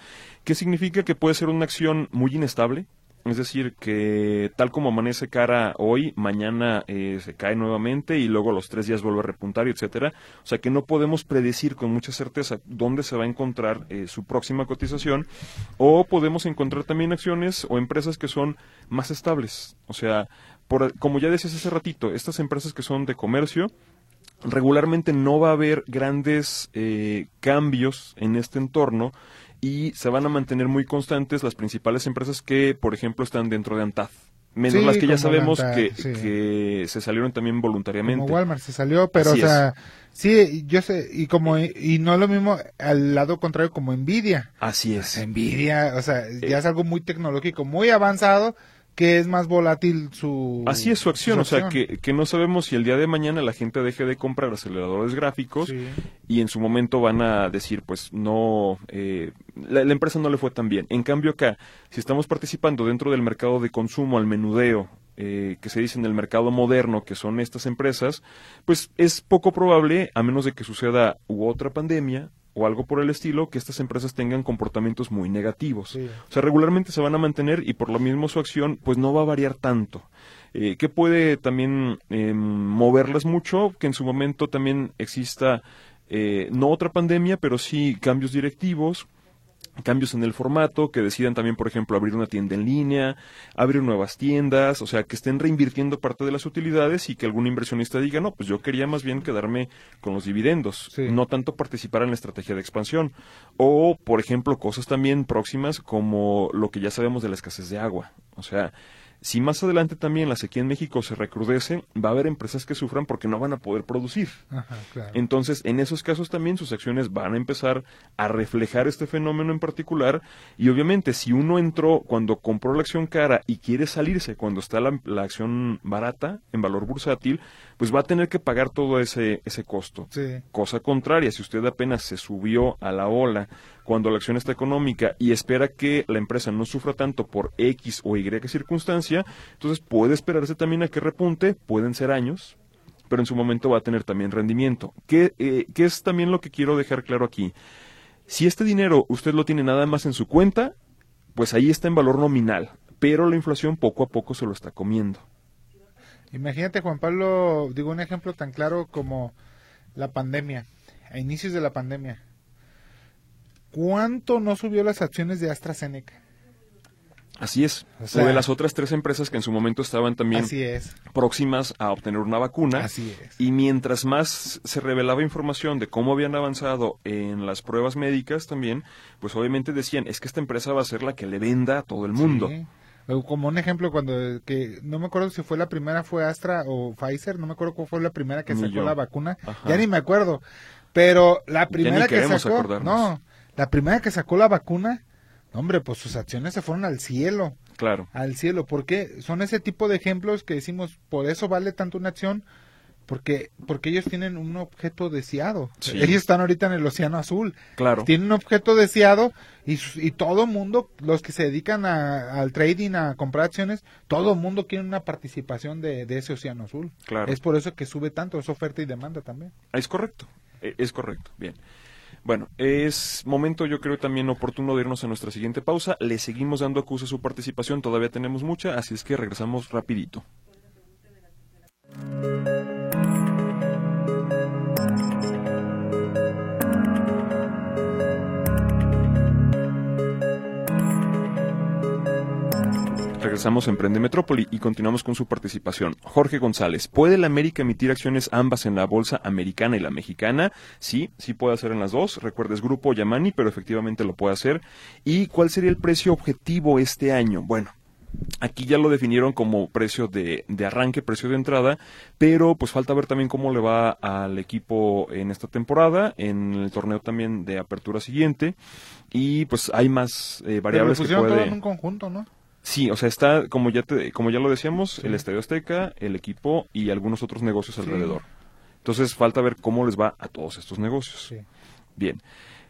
¿Qué significa que puede ser una acción muy inestable? Es decir, que tal como amanece cara hoy, mañana eh, se cae nuevamente y luego los tres días vuelve a repuntar, etcétera. O sea que no podemos predecir con mucha certeza dónde se va a encontrar eh, su próxima cotización. O podemos encontrar también acciones o empresas que son más estables. O sea, como ya decías hace ratito, estas empresas que son de comercio, regularmente no va a haber grandes eh, cambios en este entorno y se van a mantener muy constantes las principales empresas que, por ejemplo, están dentro de ANTAD. Menos las que ya sabemos que, se salieron también voluntariamente. Como Walmart se salió, pero o sea, sí, yo sé, y como y no es lo mismo al lado contrario como Nvidia. Así es. Nvidia, o sea, ya eh. es algo muy tecnológico, muy avanzado que es más volátil su... Así es su acción, o sea, que, que, no sabemos si el día de mañana la gente deje de comprar aceleradores gráficos y en su momento van a decir, pues no, eh, la, empresa no le fue tan bien. En cambio acá, si estamos participando dentro del mercado de consumo al menudeo, eh, que se dice en el mercado moderno, que son estas empresas, pues es poco probable, a menos de que suceda u otra pandemia, o algo por el estilo, que estas empresas tengan comportamientos muy negativos. O sea, regularmente se van a mantener y por lo mismo su acción pues no va a variar tanto. Eh, que puede también eh, moverlas mucho, que en su momento también exista eh, no otra pandemia, pero sí cambios directivos, cambios en el formato, que decidan también, por ejemplo, abrir una tienda en línea, abrir nuevas tiendas, o sea, que estén reinvirtiendo parte de las utilidades y que algún inversionista diga, no, pues yo quería más bien quedarme con los dividendos, no tanto participar en la estrategia de expansión. O, por ejemplo, cosas también próximas como lo que ya sabemos de la escasez de agua. O sea, si más adelante también la sequía en México se recrudece, va a haber empresas que sufran porque no van a poder producir. Entonces, en esos casos también sus acciones van a empezar a reflejar este fenómeno en particular y obviamente si uno entró cuando compró la acción cara y quiere salirse cuando está la, la acción barata en valor bursátil, pues va a tener que pagar todo ese, ese costo. Cosa contraria, si usted apenas se subió a la ola cuando la acción está económica y espera que la empresa no sufra tanto por X o Y circunstancia, entonces puede esperarse también a que repunte, pueden ser años, pero en su momento va a tener también rendimiento. ¿Qué, eh, ¿Qué es también lo que quiero dejar claro aquí? Si este dinero usted lo tiene nada más en su cuenta, pues ahí está en valor nominal, pero la inflación poco a poco se lo está comiendo. Imagínate, Juan Pablo, digo un ejemplo tan claro como la pandemia, a inicios de la pandemia. ¿Cuánto no subió las acciones de AstraZeneca? Así es. O, de las otras tres empresas que en su momento estaban también próximas a obtener una vacuna. Así es. Y mientras más se revelaba información de cómo habían avanzado en las pruebas médicas también, pues obviamente decían, es que esta empresa va a ser la que le venda a todo el mundo. Como un ejemplo, cuando que no me acuerdo si fue la primera, fue Astra o Pfizer, no me acuerdo cuál fue la primera que sacó la vacuna, ya ni me acuerdo. Pero la primera que sacó, no, la primera que sacó la vacuna, hombre, pues sus acciones se fueron al cielo. Claro. al cielo. porque Son ese tipo de ejemplos que decimos, por eso vale tanto una acción, porque porque ellos tienen un objeto deseado. Sí. Ellos están ahorita en el océano azul. Claro. Tienen un objeto deseado y, y todo mundo, los que se dedican a- al trading, a comprar acciones, todo mundo quiere una participación de, de ese océano azul. Claro. Es por eso que sube tanto, es oferta y demanda también. Es correcto, e- es correcto, bien. Bueno, es momento yo creo también oportuno de irnos a nuestra siguiente pausa. Le seguimos dando acusa a su participación, todavía tenemos mucha, así es que regresamos rapidito. Regresamos a Emprende Metrópoli y continuamos con su participación. Jorge González, ¿puede la América emitir acciones ambas en la bolsa americana y la mexicana? Sí, sí puede hacer en las dos. Recuerdes grupo Yamani, pero efectivamente lo puede hacer. ¿Y cuál sería el precio objetivo este año? Bueno, Aquí ya lo definieron como precio de, de arranque, precio de entrada, pero pues falta ver también cómo le va al equipo en esta temporada, en el torneo también de apertura siguiente, y pues hay más eh, Pero lo variables que todo puede... en un conjunto, ¿no? Sí, o sea, está, como ya, te- como ya lo decíamos, el Estadio Azteca, el equipo y algunos otros negocios Sí. alrededor. Entonces falta ver cómo les va a todos estos negocios. Sí. Bien.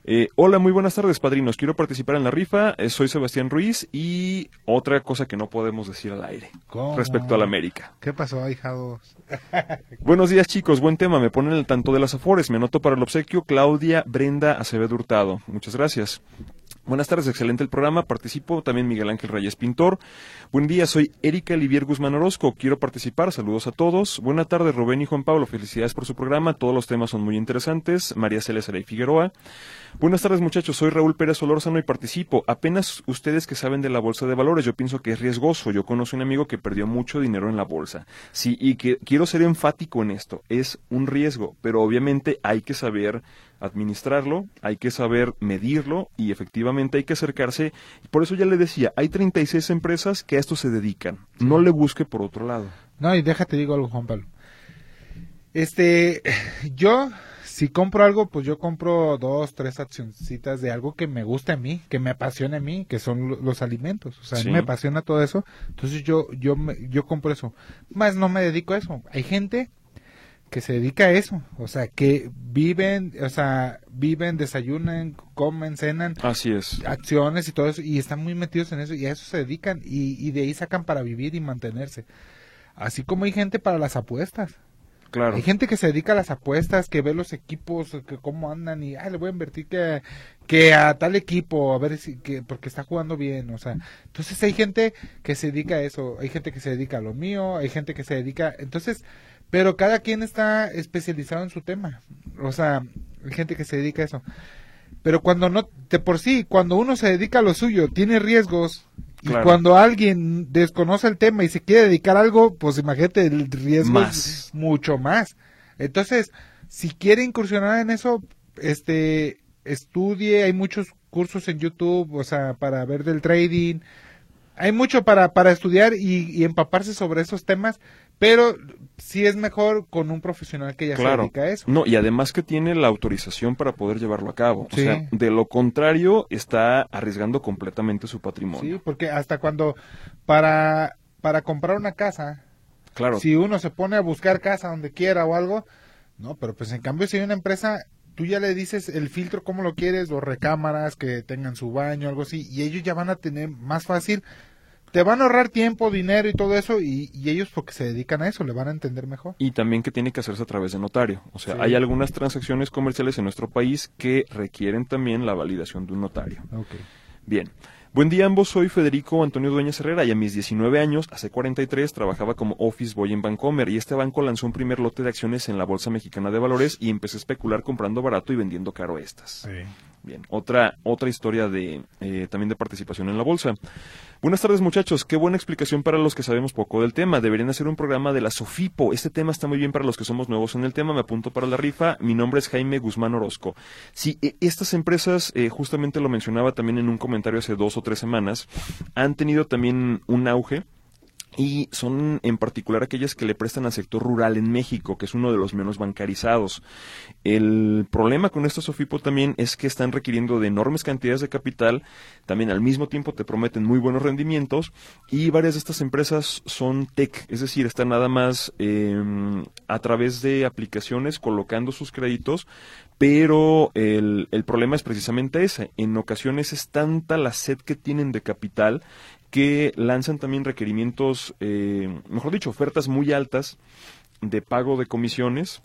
Eh, hola, muy buenas tardes, padrinos. Quiero participar en la rifa. Eh, soy Sebastián Ruiz y otra cosa que no podemos decir al aire ¿Cómo? respecto a la América. ¿Qué pasó, ahijados? Buenos días, chicos. Buen tema. Me ponen el tanto de las Afores. Me anoto para el obsequio Claudia Brenda Acevedo Hurtado. Muchas gracias. Buenas tardes, excelente el programa. Participo también Miguel Ángel Reyes Pintor. Buen día, soy Erika Olivier Guzmán Orozco. Quiero participar. Saludos a todos. Buenas tardes, Rubén y Juan Pablo. Felicidades por su programa. Todos los temas son muy interesantes. María Célesar y Figueroa. Buenas tardes, muchachos. Soy Raúl Pérez Solórzano y participo. Apenas ustedes que saben de la bolsa de valores, yo pienso que es riesgoso. Yo conozco un amigo que perdió mucho dinero en la bolsa. Sí, y que quiero ser enfático en esto. Es un riesgo, pero obviamente hay que saber administrarlo, hay que saber medirlo y efectivamente hay que acercarse. Por eso ya le decía, hay 36 empresas que a esto se dedican. No le busque por otro lado. No, y déjate digo algo, Juan Pablo. Este, yo, si compro algo, pues yo compro dos, tres accioncitas de algo que me guste a mí, que me apasione a mí, que son lo- los alimentos. O sea, a mí Sí. me apasiona todo eso. Entonces yo, yo, me- yo compro eso. Más no me dedico a eso. Hay gente que se dedica a eso. O sea, que viven, o sea, viven, desayunan, comen, cenan Así es. acciones y todo eso y están muy metidos en eso y a eso se dedican y, y de ahí sacan para vivir y mantenerse. Así como hay gente para las apuestas. Hay gente que se dedica a las apuestas, que ve los equipos, que cómo andan y, ah, le voy a invertir que, que a tal equipo, a ver si, que, porque está jugando bien, o sea. Entonces hay gente que se dedica a eso, hay gente que se dedica a lo mío, hay gente que se dedica, entonces, pero cada quien está especializado en su tema. O sea, hay gente que se dedica a eso. Pero cuando no, de por sí, cuando uno se dedica a lo suyo, tiene riesgos. Y cuando alguien desconoce el tema y se quiere dedicar a algo, pues imagínate, el riesgo Más. es mucho más. Entonces, si quiere incursionar en eso, este, estudie, hay muchos cursos en YouTube, o sea, para ver del trading, hay mucho para, para estudiar y, y empaparse sobre esos temas, pero sí es mejor con un profesional que ya se dedica a eso. No, y además que tiene la autorización para poder llevarlo a cabo. Sí. O sea, de lo contrario, está arriesgando completamente su patrimonio. Sí, porque hasta cuando para, para comprar una casa, Claro. si uno se pone a buscar casa donde quiera o algo, no, pero pues en cambio si hay una empresa, tú ya le dices el filtro cómo lo quieres, los recámaras que tengan su baño, algo así, y ellos ya van a tener más fácil, te van a ahorrar tiempo, dinero y todo eso, y, y ellos porque se dedican a eso, le van a entender mejor. Y también que tiene que hacerse a través de notario. O sea, Sí. hay algunas transacciones comerciales en nuestro país que requieren también la validación de un notario. Okay. Bien. Buen día ambos, soy Federico Antonio Dueñas Herrera y a mis 19 años, hace 43, trabajaba como Office Boy en Bancomer y este banco lanzó un primer lote de acciones en la Bolsa Mexicana de Valores y empecé a especular comprando barato y vendiendo caro estas. Bien, otra, otra historia de eh, también de participación en la bolsa. Buenas tardes muchachos, qué buena explicación para los que sabemos poco del tema. Deberían hacer un programa de la Sofipo. Este tema está muy bien para los que somos nuevos en el tema. Me apunto para la rifa. Mi nombre es Jaime Guzmán Orozco. Sí, e- estas empresas, eh, justamente lo mencionaba también en un comentario hace dos o tres semanas, han tenido también un auge y son en particular aquellas que le prestan al sector rural en México, que es uno de los menos bancarizados. El problema con estos SOFIPO también es que están requiriendo de enormes cantidades de capital, también al mismo tiempo te prometen muy buenos rendimientos y varias de estas empresas son tech, es decir, están nada más em, a través de aplicaciones colocando sus créditos, pero el, el problema es precisamente ese. En ocasiones es tanta la sed que tienen de capital que lanzan también requerimientos, eh, mejor dicho, ofertas muy altas de pago de comisiones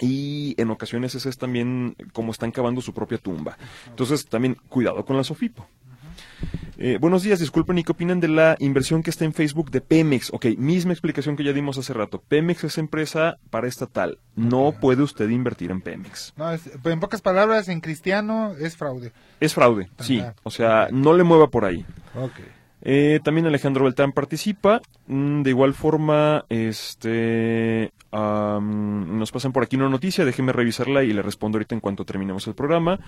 y en ocasiones ese es también como están cavando su propia tumba. Entonces también cuidado con la SOFIPO. Eh, buenos días, disculpen, ¿y qué opinan de la inversión que está en Facebook de Pemex? Ok, misma explicación que ya dimos hace rato. Pemex es empresa paraestatal. No puede usted invertir en Pemex. No, en pocas palabras, en cristiano es fraude. Es fraude, sí. O sea, no le mueva por ahí. Ok. Eh, también Alejandro Beltrán participa. Mm, de igual forma, este nos pasan por aquí una noticia, déjeme revisarla y le respondo ahorita en cuanto terminemos el programa.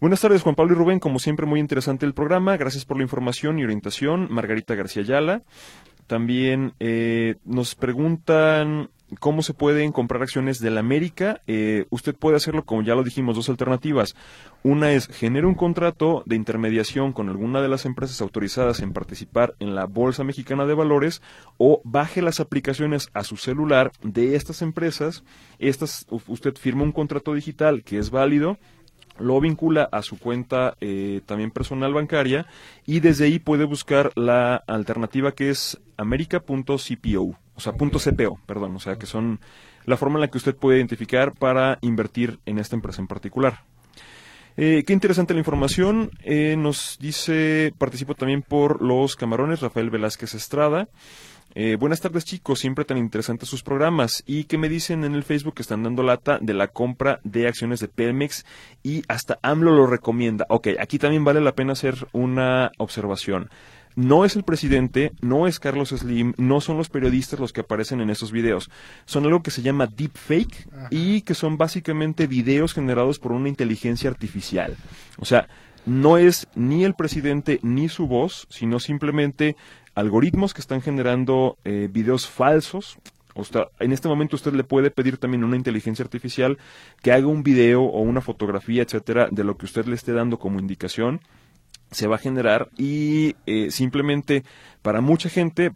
Buenas tardes, Juan Pablo y Rubén. Como siempre, muy interesante el programa. Gracias por la información y orientación. Margarita García Ayala. También eh, nos preguntan cómo se pueden comprar acciones de la América. Eh, usted puede hacerlo, como ya lo dijimos, dos alternativas. Una es genere un contrato de intermediación con alguna de las empresas autorizadas en participar en la Bolsa Mexicana de Valores o baje las aplicaciones a su celular de estas empresas. Estas, usted firma un contrato digital que es válido lo vincula a su cuenta eh, también personal bancaria y desde ahí puede buscar la alternativa que es america.cpo o sea, punto CPO, perdón, o sea, que son la forma en la que usted puede identificar para invertir en esta empresa en particular. Eh, qué interesante la información. Eh, nos dice, participo también por los camarones, Rafael Velázquez Estrada. Eh, buenas tardes chicos, siempre tan interesantes sus programas. ¿Y qué me dicen en el Facebook que están dando lata de la compra de acciones de Pemex y hasta AMLO lo recomienda? Ok, aquí también vale la pena hacer una observación. No es el presidente, no es Carlos Slim, no son los periodistas los que aparecen en esos videos. Son algo que se llama deepfake y que son básicamente videos generados por una inteligencia artificial. O sea, no es ni el presidente ni su voz, sino simplemente algoritmos que están generando eh, videos falsos. O sea, en este momento usted le puede pedir también a una inteligencia artificial que haga un video o una fotografía, etcétera, de lo que usted le esté dando como indicación se va a generar y eh, simplemente para mucha gente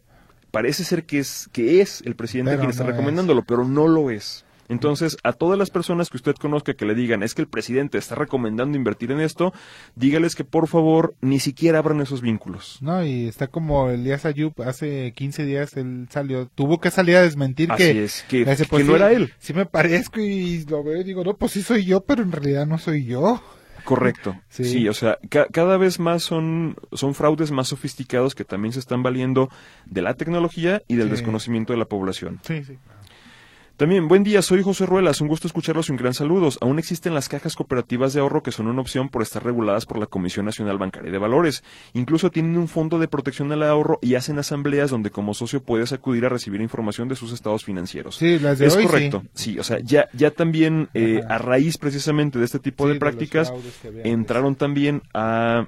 parece ser que es que es el presidente quien está recomendándolo, pero no lo es. Entonces, a todas las personas que usted conozca que le digan, es que el presidente está recomendando invertir en esto, dígales que por favor ni siquiera abran esos vínculos. No, y está como Elías Ayub, hace 15 días él salió, tuvo que salir a desmentir que, es, que, pues no era él. Sí me parezco y lo veo y digo, no, pues sí soy yo, pero en realidad no soy yo. Correcto. Sí, o sea, cada vez más son, son fraudes más sofisticados que también se están valiendo de la tecnología y del desconocimiento de la población. Sí, sí. También, buen día, soy José Ruelas, un gusto escucharlos y un gran saludo. Aún existen las cajas cooperativas de ahorro que son una opción por estar reguladas por la Comisión Nacional Bancaria de Valores. Incluso tienen un fondo de protección al ahorro y hacen asambleas donde como socio puedes acudir a recibir información de sus estados financieros. Sí, las de es hoy, correcto. Sí. o sea, ya, ya también eh, a raíz precisamente de este tipo de prácticas entraron también a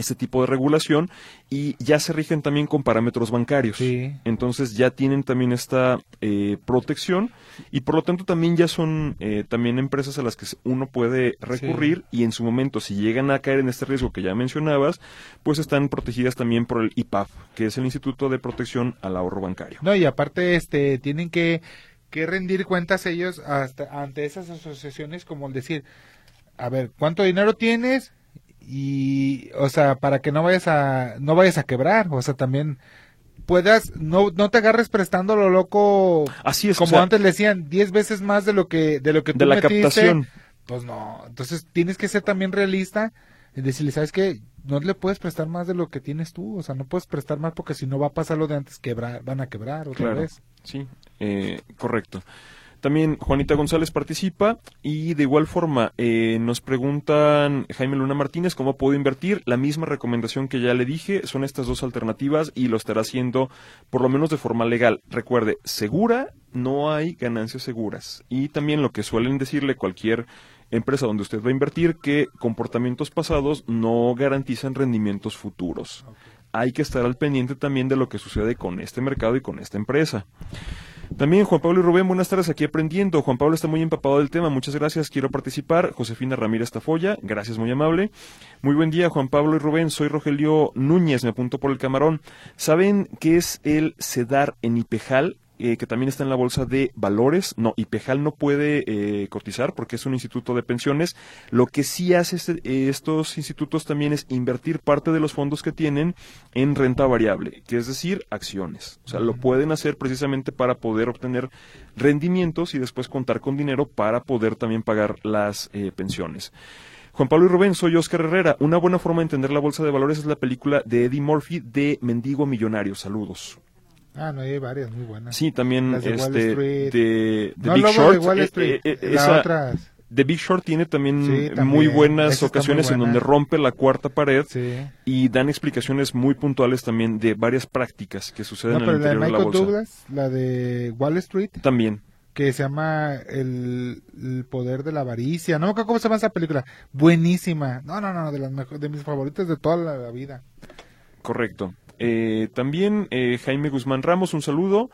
este tipo de regulación y ya se rigen también con parámetros bancarios. Entonces ya tienen también esta eh, protección y por lo tanto también ya son eh, también empresas a las que uno puede recurrir y en su momento si llegan a caer en este riesgo que ya mencionabas, pues están protegidas también por el IPAF, que es el Instituto de Protección al Ahorro Bancario. No, y aparte este tienen que, que rendir cuentas ellos hasta, ante esas asociaciones como el decir, a ver, ¿cuánto dinero tienes? Y o sea para que no vayas a no vayas a quebrar o sea también puedas no no te agarres prestando lo loco así es como antes le decían 10 veces más de lo que de lo que de la captación. pues no entonces tienes que ser también realista y decirle sabes qué no le puedes prestar más de lo que tienes tú o sea no puedes prestar más porque si no va a pasar lo de antes quebrar van a quebrar otra vez. Sí eh, correcto también Juanita González participa y de igual forma eh, nos preguntan Jaime Luna Martínez cómo puedo invertir. La misma recomendación que ya le dije son estas dos alternativas y lo estará haciendo por lo menos de forma legal. Recuerde, segura no hay ganancias seguras. Y también lo que suelen decirle cualquier empresa donde usted va a invertir que comportamientos pasados no garantizan rendimientos futuros. hay que estar al pendiente también de lo que sucede con este mercado y con esta empresa. También Juan Pablo y Rubén, buenas tardes aquí aprendiendo. Juan Pablo está muy empapado del tema, muchas gracias, quiero participar. Josefina Ramírez Tafoya, gracias, muy amable. Muy buen día, Juan Pablo y Rubén, soy Rogelio Núñez, me apunto por el camarón. ¿Saben qué es el CEDAR en Ipejal? Eh, que también está en la bolsa de valores. No, IPEJAL no puede eh, cotizar porque es un instituto de pensiones. Lo que sí hace este, estos institutos también es invertir parte de los fondos que tienen en renta variable, que es decir, acciones. O sea, lo pueden hacer precisamente para poder obtener rendimientos y después contar con dinero para poder también pagar las eh, pensiones. Juan Pablo y Rubén, soy Oscar Herrera. Una buena forma de entender la bolsa de valores es la película de Eddie Murphy de Mendigo Millonario. Saludos. Ah, no, hay varias muy buenas. Sí, también Las de Wall este, Street. de, de no, Big Short. de Wall eh, Street. eh, eh, la esa- otra, The Big Short tiene también, Sí, también. muy buenas ocasiones muy en donde rompe la cuarta pared sí. y dan explicaciones muy puntuales también de varias prácticas que suceden No, en el la de interior de la Michael bolsa. Douglas, la de Wall Street, También. que se llama el, el poder de la avaricia. No me acuerdo cómo se llama esa película. Buenísima. No, no, no, de las mejo- de mis favoritas de toda la, la vida. Correcto. Eh, también eh, Jaime Guzmán Ramos, un saludo.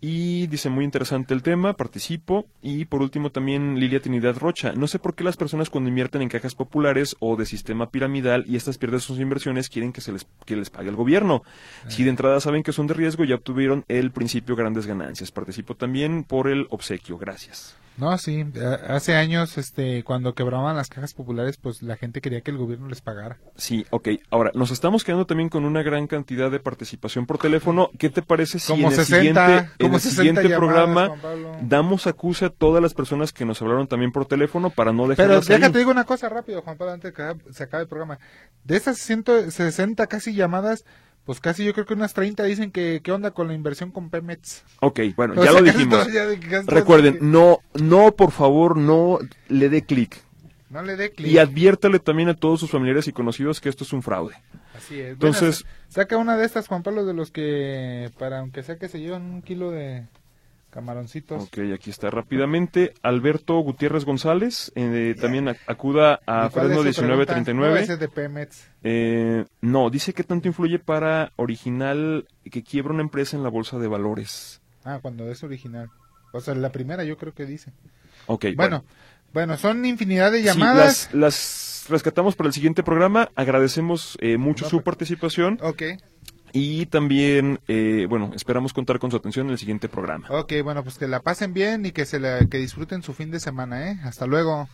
Y dice, muy interesante el tema, participo. Y por último también Lilia Trinidad Rocha. No sé por qué las personas cuando invierten en cajas populares o de sistema piramidal y estas pierden sus inversiones quieren que se les, que les pague el gobierno. Si de entrada saben que son de riesgo, ya obtuvieron el principio grandes ganancias. Participo también por el obsequio. Gracias. No, sí, a- hace años, este, cuando quebraban las cajas populares, pues la gente quería que el gobierno les pagara. Sí, ok. Ahora, nos estamos quedando también con una gran cantidad de participación por teléfono. ¿Qué te parece si Como en el 60, siguiente, en el 60 siguiente llamadas, programa damos acuse a todas las personas que nos hablaron también por teléfono para no Pero dejarlas ahí? déjate digo una cosa rápido, Juan Pablo, antes de que se acabe el programa. De esas 160 casi llamadas, pues casi yo creo que unas 30 dicen que qué onda con la inversión con Pemex. Ok, bueno, O ya sea, lo dijimos. ya de- Recuerden, de- no, no, por favor, no le dé clic. no le dé clic. Y adviértale también a todos sus familiares y conocidos que esto es un fraude. Así es. Entonces- Bueno, saca una de estas, Juan Pablo, de los que, para aunque sea que se llevan un kilo de camaroncitos. Ok, aquí está rápidamente. Alberto Gutiérrez González, eh, también ac- acuda a ¿Y cuál es Fresno su pregunta? 1939. No, ese es de Pemex. Eh, no, dice que tanto influye para original que quiebra una empresa en la bolsa de valores. Ah, cuando es original. O sea, la primera yo creo que dice. Ok, Bueno, bueno, son infinidad de Sí, llamadas. las, las rescatamos para el siguiente programa. Agradecemos eh, mucho No, su pues- participación Ok, y también, eh, bueno, esperamos contar con su atención en el siguiente programa. ok, bueno, pues que la pasen bien y que se la, que disfruten su fin de semana, ¿eh? Hasta luego.